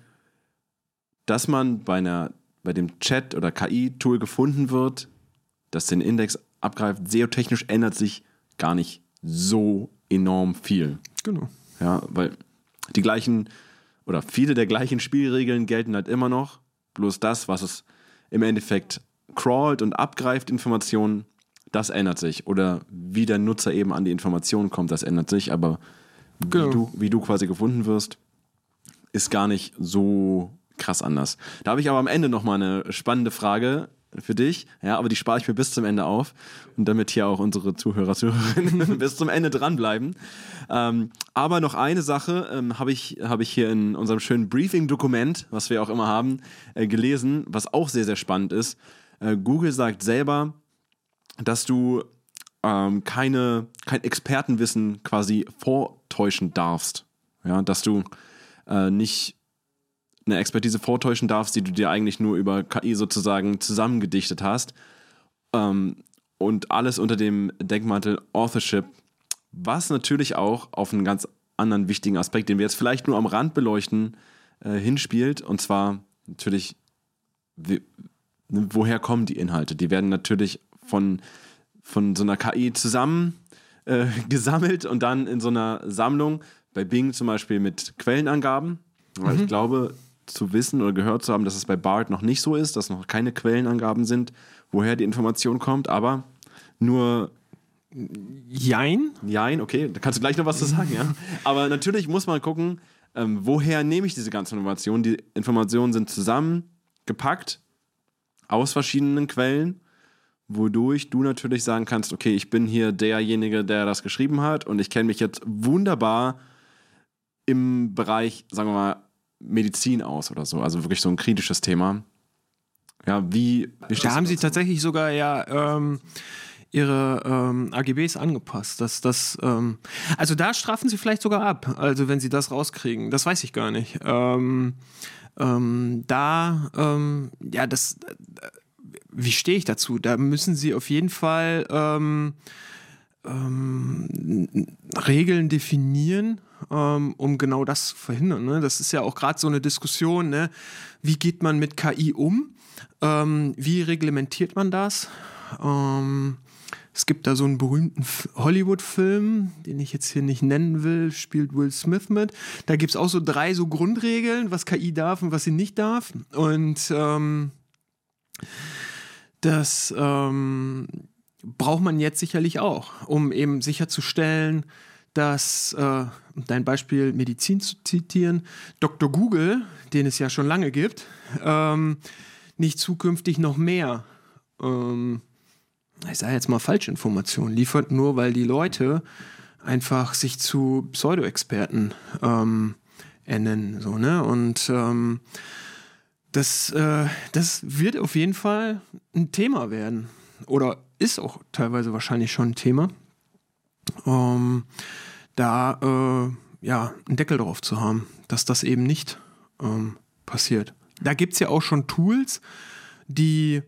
dass man bei einer bei dem Chat- oder KI-Tool gefunden wird, das den Index abgreift, SEO-technisch ändert sich gar nicht so enorm viel. Genau. Ja, weil die gleichen oder viele der gleichen Spielregeln gelten halt immer noch. Bloß das, was es im Endeffekt crawlt und abgreift Informationen, das ändert sich. Oder wie der Nutzer eben an die Informationen kommt, das ändert sich. Aber Genau. wie, du, wie du quasi gefunden wirst, ist gar nicht so krass anders. Da habe ich aber am Ende nochmal eine spannende Frage für dich. Ja, aber die spare ich mir bis zum Ende auf. Und damit hier auch unsere Zuhörer, Zuhörerinnen *laughs* bis zum Ende dranbleiben. Ähm, aber noch eine Sache ähm, habe ich, hab ich hier in unserem schönen Briefing-Dokument, was wir auch immer haben, äh, gelesen, was auch sehr, sehr spannend ist. Äh, Google sagt selber, dass du ähm, keine, kein Expertenwissen quasi vortäuschen darfst. Ja, dass du äh, nicht eine Expertise vortäuschen darfst, die du dir eigentlich nur über KI sozusagen zusammengedichtet hast. Ähm, und alles unter dem Denkmantel Authorship, was natürlich auch auf einen ganz anderen wichtigen Aspekt, den wir jetzt vielleicht nur am Rand beleuchten, äh, hinspielt. Und zwar natürlich, wie, ne, woher kommen die Inhalte? Die werden natürlich von, von so einer KI zusammen äh, *laughs* gesammelt und dann in so einer Sammlung, bei Bing zum Beispiel mit Quellenangaben. Weil Ich glaube, zu wissen oder gehört zu haben, dass es bei BART noch nicht so ist, dass noch keine Quellenangaben sind, woher die Information kommt, aber nur Jein? Jein, okay, da kannst du gleich noch was zu sagen, ja. *laughs* Aber natürlich muss man gucken, ähm, woher nehme ich diese ganzen Informationen. Die Informationen sind zusammengepackt aus verschiedenen Quellen, wodurch du natürlich sagen kannst, okay, ich bin hier derjenige, der das geschrieben hat und ich kenne mich jetzt wunderbar im Bereich, sagen wir mal, Medizin aus oder so. Also wirklich so ein kritisches Thema. Ja, wie, wie Da haben sie dazu? tatsächlich sogar ja ähm, ihre ähm, AGBs angepasst. Dass das, ähm, also da strafen sie vielleicht sogar ab, also wenn sie das rauskriegen. Das weiß ich gar nicht. Ähm, ähm, da, ähm, ja, das, äh, wie stehe ich dazu? Da müssen sie auf jeden Fall ähm, Regeln definieren, ähm, um genau das zu verhindern. Ne? Das ist ja auch gerade so eine Diskussion, ne? wie geht man mit KI um? Ähm, wie reglementiert man das? Ähm, es gibt da so einen berühmten Hollywood-Film, den ich jetzt hier nicht nennen will, spielt Will Smith mit. Da gibt es auch so drei so Grundregeln, was KI darf und was sie nicht darf. Und ähm, das ähm, braucht man jetzt sicherlich auch, um eben sicherzustellen, dass, äh, um dein Beispiel Medizin zu zitieren, Dr. Google, den es ja schon lange gibt, ähm, nicht zukünftig noch mehr, ähm, ich sage jetzt mal Falschinformationen liefert, nur weil die Leute einfach sich zu Pseudo-Experten ähm, ernennen. So, ne? Und ähm, das, äh, das wird auf jeden Fall ein Thema werden. Oder ist auch teilweise wahrscheinlich schon ein Thema. Ähm, da äh, ja, einen Deckel drauf zu haben, dass das eben nicht ähm, passiert. Da gibt es ja auch schon Tools, die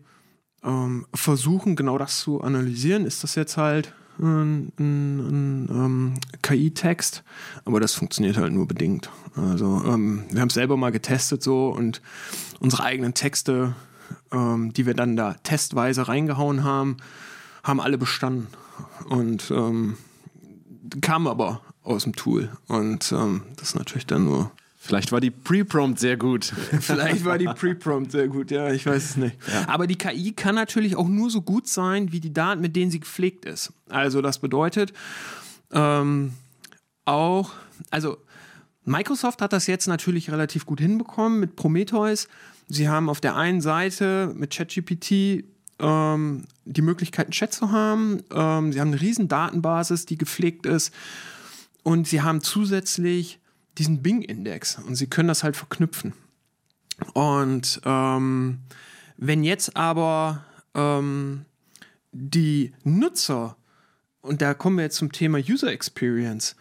ähm, versuchen, genau das zu analysieren. Ist das jetzt halt ein, ein, ein ähm, KI-Text? Aber das funktioniert halt nur bedingt. Also ähm, wir haben es selber mal getestet so und unsere eigenen Texte, ähm, die wir dann da testweise reingehauen haben, haben alle bestanden. Und ähm, kamen aber aus dem Tool. Und ähm, das ist natürlich dann nur Vielleicht war die Pre-Prompt sehr gut. *laughs* Vielleicht war die Pre-Prompt sehr gut, ja, ich weiß es nicht. Aber die KI kann natürlich auch nur so gut sein, wie die Daten, mit denen sie gepflegt ist. Also das bedeutet ähm, auch, also Microsoft hat das jetzt natürlich relativ gut hinbekommen mit Prometheus. Sie haben auf der einen Seite mit ChatGPT ähm, die Möglichkeit, einen Chat zu haben. Ähm, sie haben eine riesen Datenbasis, die gepflegt ist. Und sie haben zusätzlich diesen Bing-Index und sie können das halt verknüpfen. Und ähm, wenn jetzt aber ähm, die Nutzer, und da kommen wir jetzt zum Thema User Experience,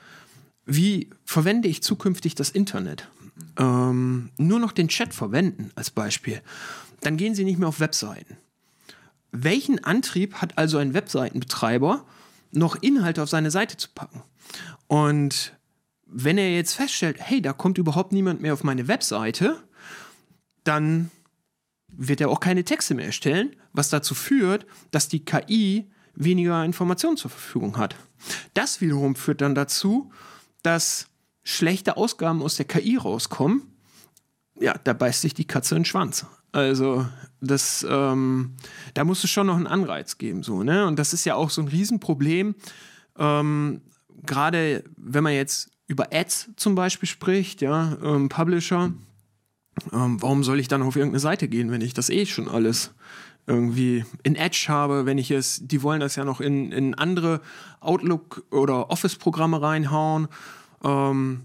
wie verwende ich zukünftig das Internet? Ähm, nur noch den Chat verwenden als Beispiel. Dann gehen sie nicht mehr auf Webseiten. Welchen Antrieb hat also ein Webseitenbetreiber, noch Inhalte auf seine Seite zu packen? Und wenn er jetzt feststellt, hey, da kommt überhaupt niemand mehr auf meine Webseite, dann wird er auch keine Texte mehr erstellen, was dazu führt, dass die KI weniger Informationen zur Verfügung hat. Das wiederum führt dann dazu, dass schlechte Ausgaben aus der KI rauskommen, ja, da beißt sich die Katze in den Schwanz. Also, das, ähm, da muss es schon noch einen Anreiz geben, so, ne? Und das ist ja auch so ein Riesenproblem. Ähm, Gerade wenn man jetzt über Ads zum Beispiel spricht, ja, ähm, Publisher, ähm, warum soll ich dann auf irgendeine Seite gehen, wenn ich das eh schon alles irgendwie in Edge habe, wenn ich es, die wollen das ja noch in, in andere Outlook oder Office-Programme reinhauen. Ähm,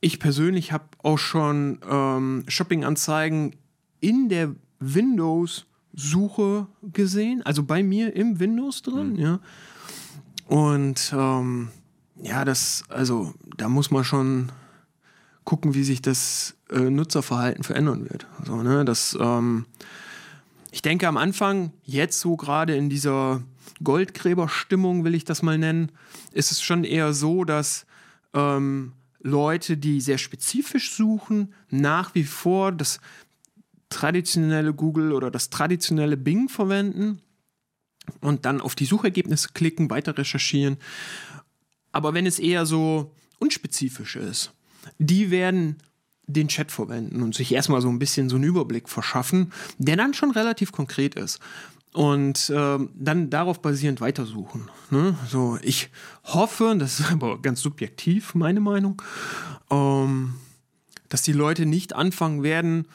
ich persönlich habe auch schon ähm, Shopping-Anzeigen in der Windows-Suche gesehen, also bei mir im Windows drin, mhm. ja. Und ähm, ja, das, also da muss man schon gucken, wie sich das äh, Nutzerverhalten verändern wird. Also, ne, das, ähm, ich denke am Anfang, jetzt so gerade in dieser Goldgräberstimmung, will ich das mal nennen, ist es schon eher so, dass ähm, Leute, die sehr spezifisch suchen, nach wie vor das traditionelle Google oder das traditionelle Bing verwenden und dann auf die Suchergebnisse klicken, weiter recherchieren. Aber wenn es eher so unspezifisch ist, die werden den Chat verwenden und sich erstmal so ein bisschen so einen Überblick verschaffen, der dann schon relativ konkret ist. Und äh, dann darauf basierend weitersuchen. Ne? So, ich hoffe, das ist *laughs* aber ganz subjektiv, meine Meinung, ähm, dass die Leute nicht anfangen werden,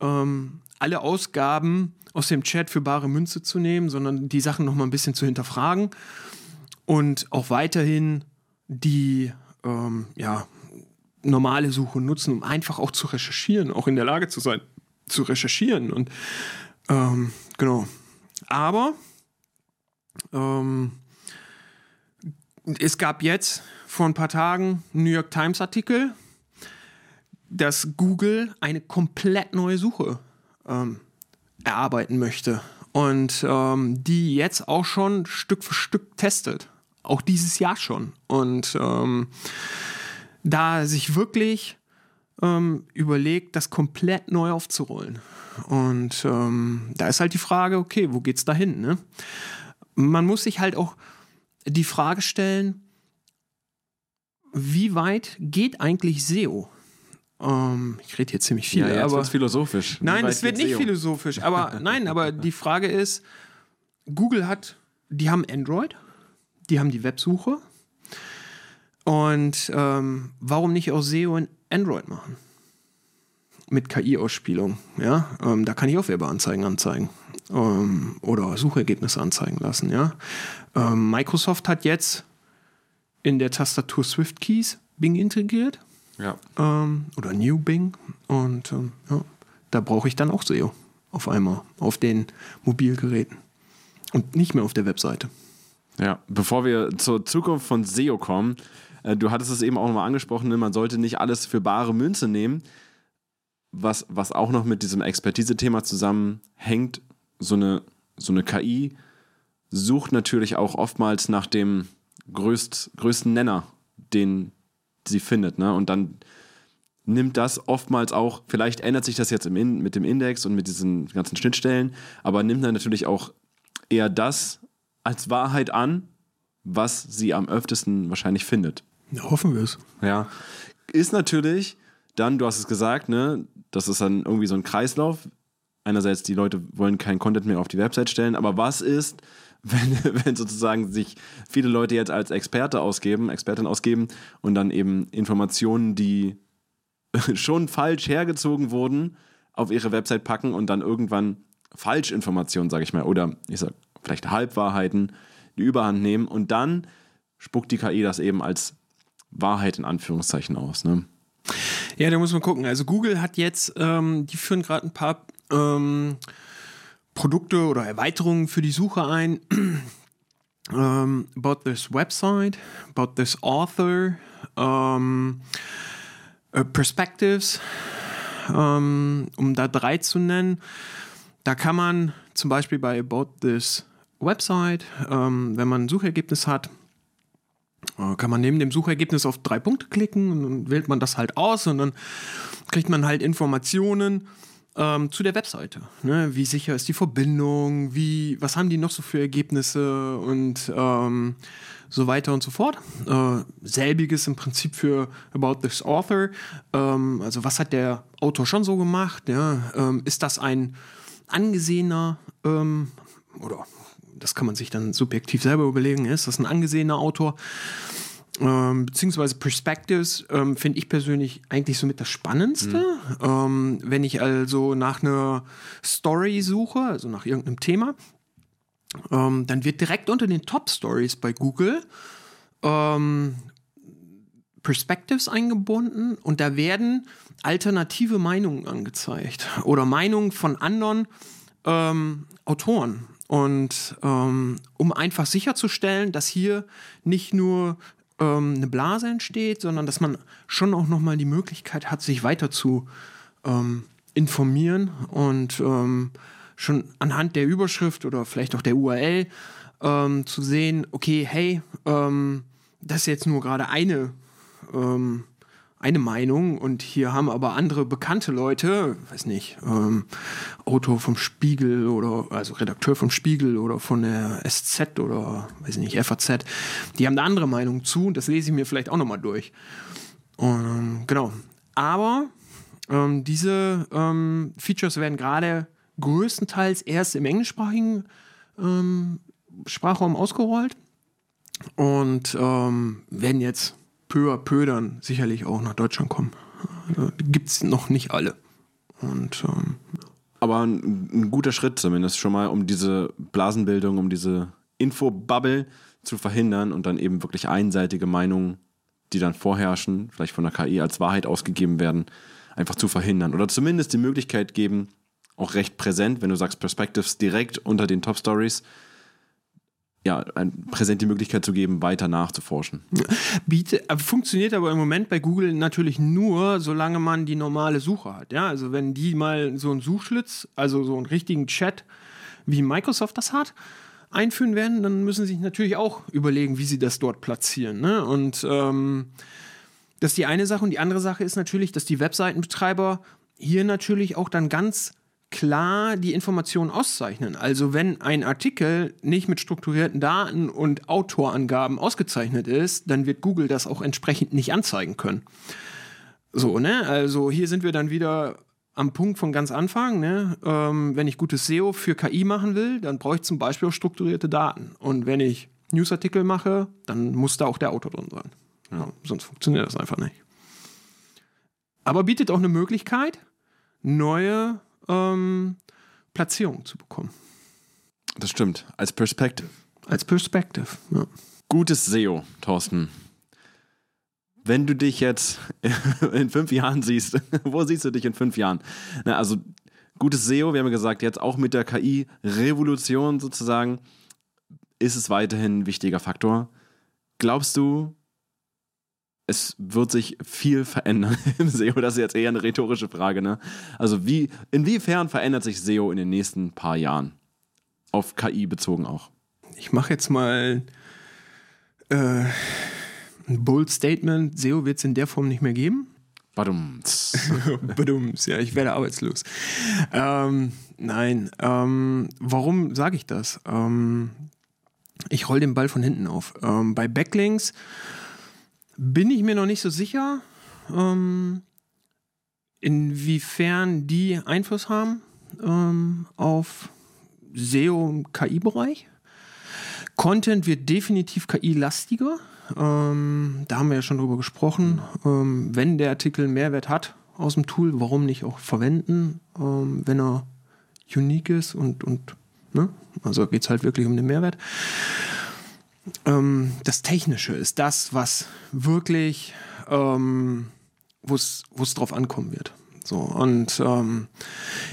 ähm, alle Ausgaben aus dem Chat für bare Münze zu nehmen, sondern die Sachen nochmal ein bisschen zu hinterfragen und auch weiterhin die ähm, ja, normale Suche nutzen, um einfach auch zu recherchieren, auch in der Lage zu sein, zu recherchieren. Und ähm, genau. Aber ähm, es gab jetzt vor ein paar Tagen einen New York Times Artikel, dass Google eine komplett neue Suche ähm, erarbeiten möchte und ähm, die jetzt auch schon Stück für Stück testet. Auch dieses Jahr schon. Und ähm, da sich wirklich ähm, überlegt, das komplett neu aufzurollen. Und ähm, da ist halt die Frage, okay, wo geht's dahin? Ne? Man muss sich halt auch die Frage stellen, wie weit geht eigentlich SEO? Ähm, ich rede hier ziemlich viel, ja, jetzt aber philosophisch. Nein, es wird nicht SEO? philosophisch. Aber *laughs* nein, aber die Frage ist, Google hat, die haben Android, die haben die Websuche, und ähm, warum nicht auch SEO in Android machen? Mit KI-Ausspielung. Ja? Ähm, da kann ich auch Werbeanzeigen anzeigen. Ähm, oder Suchergebnisse anzeigen lassen. Ja? Ähm, Microsoft hat jetzt in der Tastatur Swift Keys Bing integriert. Ja. Ähm, oder New Bing. Und ähm, ja, da brauche ich dann auch SEO auf einmal auf den Mobilgeräten. Und nicht mehr auf der Webseite. Ja, bevor wir zur Zukunft von SEO kommen, äh, du hattest es eben auch nochmal angesprochen, ne, man sollte nicht alles für bare Münze nehmen. Was, was auch noch mit diesem Expertise-Thema zusammenhängt, so eine, so eine KI sucht natürlich auch oftmals nach dem größt, größten Nenner, den sie findet. Ne? Und dann nimmt das oftmals auch, vielleicht ändert sich das jetzt In, mit dem Index und mit diesen ganzen Schnittstellen, aber nimmt dann natürlich auch eher das als Wahrheit an, was sie am öftesten wahrscheinlich findet. Ja, hoffen wir es. Ja. Ist natürlich dann, du hast es gesagt, ne, das ist dann irgendwie so ein Kreislauf. Einerseits, die Leute wollen keinen Content mehr auf die Website stellen, aber was ist, wenn, *laughs* wenn sozusagen sich viele Leute jetzt als Experte ausgeben, Expertin ausgeben und dann eben Informationen, die *laughs* schon falsch hergezogen wurden, auf ihre Website packen und dann irgendwann Falschinformationen, sage ich mal, oder ich sag vielleicht Halbwahrheiten, die Überhand nehmen und dann spuckt die KI das eben als Wahrheit in Anführungszeichen aus. Ne? Ja, da muss man gucken. Also Google hat jetzt, ähm, die führen gerade ein paar ähm, Produkte oder Erweiterungen für die Suche ein. um, *clears throat* ähm, about this website, about this author, um, uh, Perspectives, um, um da drei zu nennen. Da kann man zum Beispiel bei About this website, wenn man ein Suchergebnis hat, äh, kann man neben dem Suchergebnis auf drei Punkte klicken und dann wählt man das halt aus und dann kriegt man halt Informationen ähm, zu der Webseite. Ne? Wie sicher ist die Verbindung? Wie, was haben die noch so für Ergebnisse? Und ähm, so weiter und so fort. Äh, selbiges im Prinzip für About This Author. Ähm, also was hat der Autor schon so gemacht? Ja? Ähm, ist das ein angesehener ähm, oder das kann man sich dann subjektiv selber überlegen, ist das ein angesehener Autor? Ähm, beziehungsweise Perspectives ähm, finde ich persönlich eigentlich somit das Spannendste. Mhm. Ähm, wenn ich also nach einer Story suche, also nach irgendeinem Thema, ähm, dann wird direkt unter den Top Stories bei Google ähm, Perspectives eingebunden und da werden alternative Meinungen angezeigt oder Meinungen von anderen ähm, Autoren. Und ähm, um einfach sicherzustellen, dass hier nicht nur ähm, eine Blase entsteht, sondern dass man schon auch nochmal die Möglichkeit hat, sich weiter zu ähm, informieren und ähm, schon anhand der Überschrift oder vielleicht auch der URL ähm, zu sehen, okay, hey, ähm, das ist jetzt nur gerade eine ähm, eine Meinung und hier haben aber andere bekannte Leute, weiß nicht, ähm, Autor vom Spiegel oder also Redakteur vom Spiegel oder von der SZ oder weiß nicht, FAZ, die haben eine andere Meinung zu und das lese ich mir vielleicht auch nochmal durch. Und, genau. Aber ähm, diese ähm, Features werden gerade größtenteils erst im englischsprachigen ähm, Sprachraum ausgerollt und ähm, werden jetzt peu à peu dann sicherlich auch nach Deutschland kommen. Also, Gibt es noch nicht alle. Und, ähm, Aber ein, ein, guter Schritt zumindest schon mal, um diese Blasenbildung, um diese Infobubble zu verhindern und dann eben wirklich einseitige Meinungen, die dann vorherrschen, vielleicht von der KI als Wahrheit ausgegeben werden, einfach zu verhindern. Oder zumindest die Möglichkeit geben, auch recht präsent, wenn du sagst Perspectives, direkt unter den Top Stories ja, ein, präsent die Möglichkeit zu geben, weiter nachzuforschen. Biete, äh, funktioniert aber im Moment bei Google natürlich nur, solange man die normale Suche hat. Ja, also wenn die mal so einen Suchschlitz, also so einen richtigen Chat, wie Microsoft das hat, einführen werden, dann müssen sie sich natürlich auch überlegen, wie sie das dort platzieren. Ne? Und ähm, das ist die eine Sache. Und die andere Sache ist natürlich, dass die Webseitenbetreiber hier natürlich auch dann ganz klar die Informationen auszeichnen. Also wenn ein Artikel nicht mit strukturierten Daten und Autorangaben ausgezeichnet ist, dann wird Google das auch entsprechend nicht anzeigen können. So, ne? Also hier sind wir dann wieder am Punkt von ganz Anfang. Ne? Ähm, wenn ich gutes SEO für KI machen will, dann brauche ich zum Beispiel auch strukturierte Daten. Und wenn ich Newsartikel mache, dann muss da auch der Autor drin sein. Ja, sonst funktioniert das einfach nicht. Aber bietet auch eine Möglichkeit, neue ähm, Platzierung zu bekommen. Das stimmt. Als Perspective. Als Perspective, ja. Gutes SEO, Thorsten. Wenn du dich jetzt *laughs* in fünf Jahren siehst, *laughs* wo siehst du dich in fünf Jahren? Na, also gutes SEO, wir haben ja gesagt, jetzt auch mit der KI-Revolution sozusagen, ist es weiterhin ein wichtiger Faktor. Glaubst du, es wird sich viel verändern *laughs* im SEO. Das ist jetzt eher eine rhetorische Frage. Ne? Also wie, inwiefern verändert sich SEO in den nächsten paar Jahren? Auf KI bezogen auch. Ich mache jetzt mal äh, ein bold Statement. SEO wird es in der Form nicht mehr geben. Badums. *laughs* Badums, ja, ich werde arbeitslos. Ähm, nein, ähm, warum sage ich das? Ähm, ich roll den Ball von hinten auf. Ähm, bei Backlinks bin ich mir noch nicht so sicher, ähm, inwiefern die Einfluss haben ähm, auf SEO im KI-Bereich. Content wird definitiv KI-lastiger. Ähm, da haben wir ja schon drüber gesprochen. Ähm, wenn der Artikel Mehrwert hat aus dem Tool, warum nicht auch verwenden, ähm, wenn er unique ist und, und ne? also geht es halt wirklich um den Mehrwert ähm, das Technische ist das, was wirklich, ähm, wo es drauf ankommen wird. So, und ähm,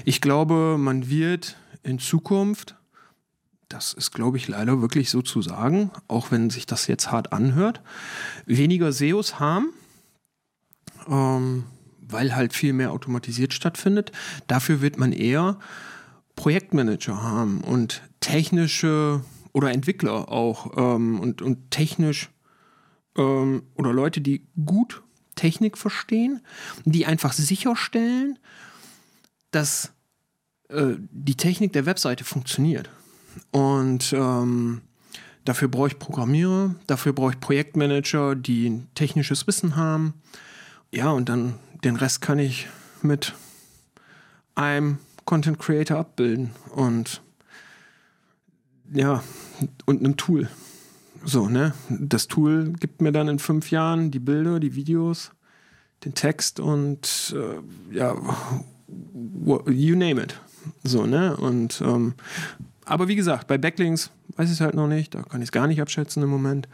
ich glaube, man wird in Zukunft, das ist, glaube ich, leider wirklich so zu sagen, auch wenn sich das jetzt hart anhört, weniger SEOs haben, ähm, weil halt viel mehr automatisiert stattfindet. Dafür wird man eher Projektmanager haben und technische oder Entwickler auch ähm, und, und technisch ähm, oder Leute, die gut Technik verstehen, die einfach sicherstellen, dass äh, die Technik der Webseite funktioniert. Und ähm, Dafür brauche ich Programmierer, dafür brauche ich Projektmanager, die ein technisches Wissen haben. Ja, und dann den Rest kann ich mit einem Content Creator abbilden und ja, und einem Tool. So, ne? Das Tool gibt mir dann in fünf Jahren die Bilder, die Videos, den Text und äh, ja, you name it. So, ne? Und ähm, aber wie gesagt, bei Backlinks weiß ich es halt noch nicht, da kann ich es gar nicht abschätzen im Moment.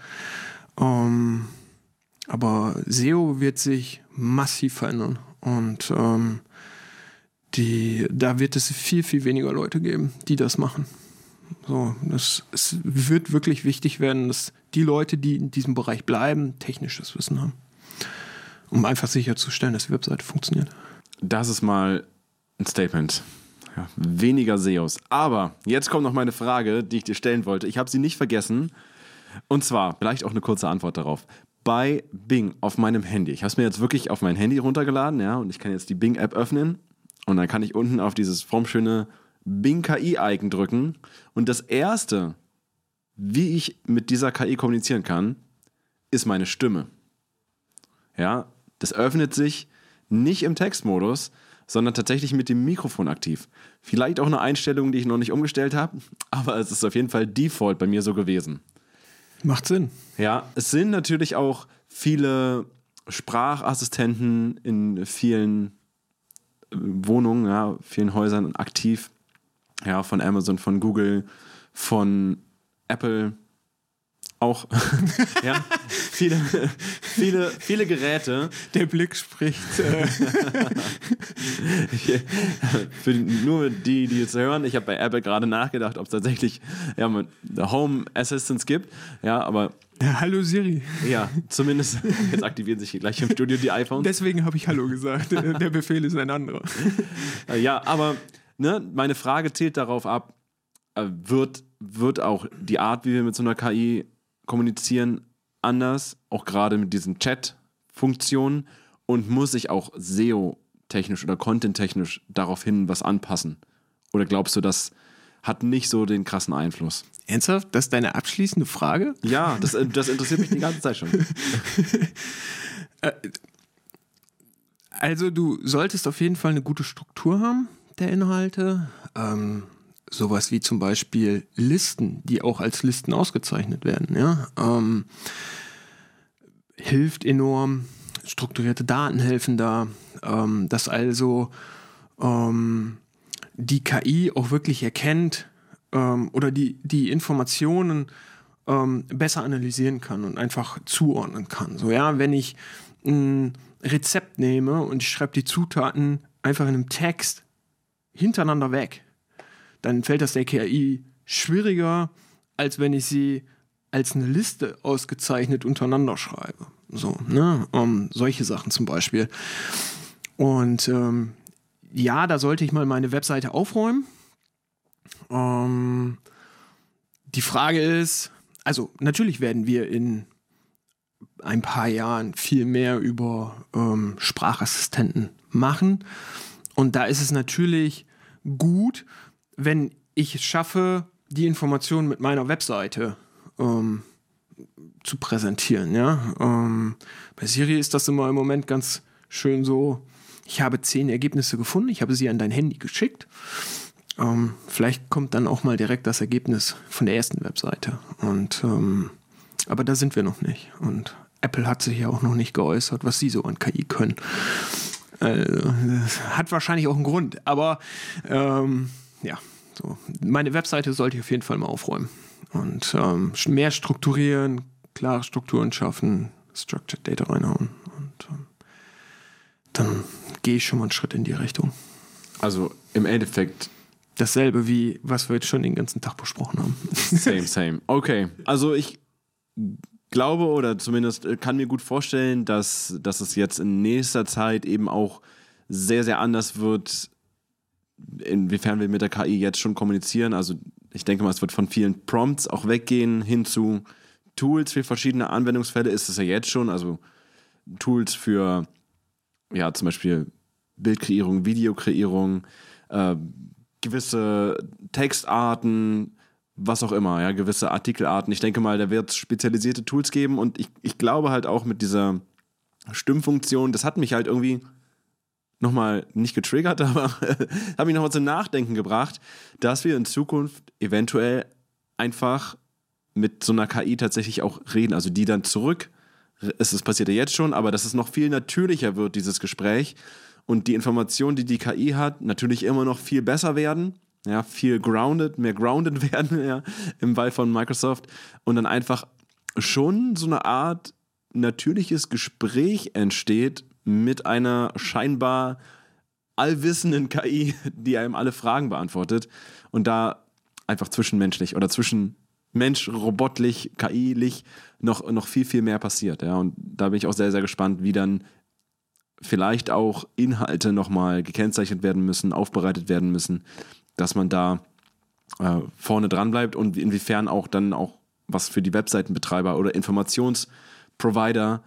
Ähm, aber SEO wird sich massiv verändern und ähm, die, da wird es viel, viel weniger Leute geben, die das machen. So, das, es wird wirklich wichtig werden, dass die Leute, die in diesem Bereich bleiben, technisches Wissen haben. Um einfach sicherzustellen, dass die Webseite funktioniert. Das ist mal ein Statement. Ja, weniger SEOs. Aber jetzt kommt noch meine Frage, die ich dir stellen wollte. Ich habe sie nicht vergessen. Und zwar, vielleicht auch eine kurze Antwort darauf. Bei Bing auf meinem Handy. Ich habe es mir jetzt wirklich auf mein Handy runtergeladen, ja, und ich kann jetzt die Bing-App öffnen. Und dann kann ich unten auf dieses formschöne Bing KI-Icon drücken. Und das erste, wie ich mit dieser KI kommunizieren kann, ist meine Stimme. Ja, das öffnet sich nicht im Textmodus, sondern tatsächlich mit dem Mikrofon aktiv. Vielleicht auch eine Einstellung, die ich noch nicht umgestellt habe, aber es ist auf jeden Fall Default bei mir so gewesen. Macht Sinn. Ja, es sind natürlich auch viele Sprachassistenten in vielen äh, Wohnungen, ja, vielen Häusern aktiv. Ja, von Amazon, von Google, von Apple auch. *laughs* ja, viele, viele, viele Geräte. Der Blick spricht. *laughs* Äh. Für nur die, die es hören, ich habe bei Apple gerade nachgedacht, ob es tatsächlich ja, Home Assistance gibt. Ja, aber. Ja, hallo Siri. Ja, zumindest. *laughs* Jetzt aktivieren sich hier gleich im Studio die iPhones. Deswegen habe ich Hallo gesagt. Der Befehl ist ein anderer. Ja, aber ne, meine Frage zählt darauf ab, äh, wird, wird auch die Art, wie wir mit so einer KI kommunizieren, anders, auch gerade mit diesen Chat-Funktionen und muss sich auch SEO-technisch oder Content-technisch daraufhin was anpassen? Oder glaubst du, das hat nicht so den krassen Einfluss? Ernsthaft? Das ist deine abschließende Frage? Ja, das, äh, das interessiert mich die ganze Zeit schon. *laughs* Äh, also du solltest auf jeden Fall eine gute Struktur haben der Inhalte. Ähm, sowas wie zum Beispiel Listen, die auch als Listen ausgezeichnet werden. Ja? Ähm, hilft enorm. Strukturierte Daten helfen da, ähm, dass also ähm, die KI auch wirklich erkennt ähm, oder die, die Informationen ähm, besser analysieren kann und einfach zuordnen kann. So ja, wenn ich ein Rezept nehme und ich schreibe die Zutaten einfach in einem Text hintereinander weg, dann fällt das der KI schwieriger, als wenn ich sie als eine Liste ausgezeichnet untereinander schreibe. So, ne? Um, solche Sachen zum Beispiel. Und ähm, ja, da sollte ich mal meine Webseite aufräumen. Ähm, die Frage ist, also natürlich werden wir in ein paar Jahren viel mehr über ähm, Sprachassistenten machen. Und da ist es natürlich gut, wenn ich es schaffe, die Informationen mit meiner Webseite ähm, zu präsentieren. Ja? Ähm, bei Siri ist das immer im Moment ganz schön so, ich habe zehn Ergebnisse gefunden, ich habe sie an dein Handy geschickt. Ähm, vielleicht kommt dann auch mal direkt das Ergebnis von der ersten Webseite. Und ähm, aber da sind wir noch nicht. Und Apple hat sich ja auch noch nicht geäußert, was sie so an KI können. Also, hat wahrscheinlich auch einen Grund, aber ähm, ja, so. Meine Webseite sollte ich auf jeden Fall mal aufräumen und ähm, mehr strukturieren, klare Strukturen schaffen, Structured Data reinhauen und ähm, dann gehe ich schon mal einen Schritt in die Richtung. Also im Endeffekt dasselbe wie was wir jetzt schon den ganzen Tag besprochen haben. Same, same. Okay, also ich glaube oder zumindest äh, kann mir gut vorstellen, dass, dass es jetzt in nächster Zeit eben auch sehr, sehr anders wird, inwiefern wir mit der KI jetzt schon kommunizieren. Also ich denke mal, es wird von vielen Prompts auch weggehen hin zu Tools für verschiedene Anwendungsfälle ist es ja jetzt schon. Also Tools für ja zum Beispiel Bildkreierung, Videokreierung, äh, gewisse Textarten, was auch immer, ja, gewisse Artikelarten. Ich denke mal, da wird es spezialisierte Tools geben und ich, ich glaube halt auch mit dieser Stimmfunktion, das hat mich halt irgendwie nochmal nicht getriggert, *laughs* aber hat mich nochmal zum Nachdenken gebracht, dass wir in Zukunft eventuell einfach mit so einer KI tatsächlich auch reden, also die dann zurück, es ist passiert ja jetzt schon, aber dass es noch viel natürlicher wird, dieses Gespräch und die Informationen, die die KI hat, natürlich immer noch viel besser werden, ja, viel grounded, mehr grounded *laughs* werden, ja, im Fall von Microsoft und dann einfach schon so eine Art natürliches Gespräch entsteht mit einer scheinbar allwissenden *laughs* KI, die einem alle Fragen beantwortet und da einfach zwischenmenschlich oder zwischen Mensch, robotlich, KI-lich noch, noch viel, viel mehr passiert. Ja. Und da bin ich auch sehr, sehr gespannt, wie dann vielleicht auch Inhalte nochmal gekennzeichnet werden müssen, aufbereitet werden müssen, dass man da äh, vorne dran bleibt und inwiefern auch dann auch was für die Webseitenbetreiber oder Informationsprovider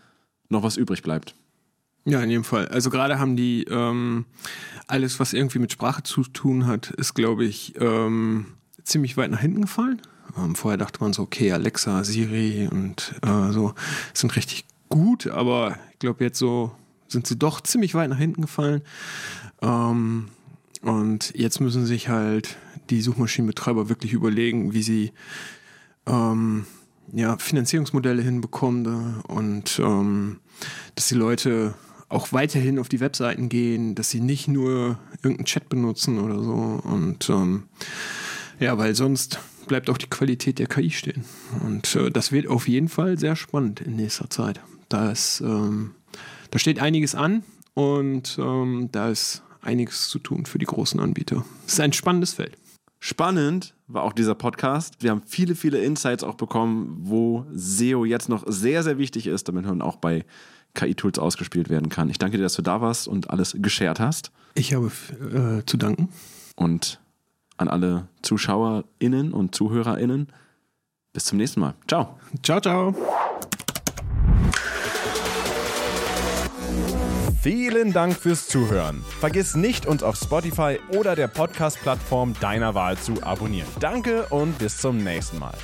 noch was übrig bleibt. Ja, in jedem Fall. Also gerade haben die ähm, alles, was irgendwie mit Sprache zu tun hat, ist, glaube ich, ähm, ziemlich weit nach hinten gefallen. Ähm, vorher dachte man so, okay, Alexa, Siri und äh, so sind richtig gut, aber ich glaube jetzt so sind sie doch ziemlich weit nach hinten gefallen. Ähm, und jetzt müssen sich halt die Suchmaschinenbetreiber wirklich überlegen, wie sie ähm, ja, Finanzierungsmodelle hinbekommen und ähm, dass die Leute auch weiterhin auf die Webseiten gehen, dass sie nicht nur irgendeinen Chat benutzen oder so. Und ähm, ja, weil sonst bleibt auch die Qualität der KI stehen. Und äh, das wird auf jeden Fall sehr spannend in nächster Zeit. Da, ist, ähm, da steht einiges an und ähm, da ist einiges zu tun für die großen Anbieter. Es ist ein spannendes Feld. Spannend war auch dieser Podcast. Wir haben viele, viele Insights auch bekommen, wo SEO jetzt noch sehr, sehr wichtig ist, damit man auch bei KI-Tools ausgespielt werden kann. Ich danke dir, dass du da warst und alles geshared hast. Ich habe äh, zu danken. Und an alle ZuschauerInnen und ZuhörerInnen, bis zum nächsten Mal. Ciao. Ciao, ciao. Vielen Dank fürs Zuhören. Vergiss nicht, uns auf Spotify oder der Podcast-Plattform deiner Wahl zu abonnieren. Danke und bis zum nächsten Mal.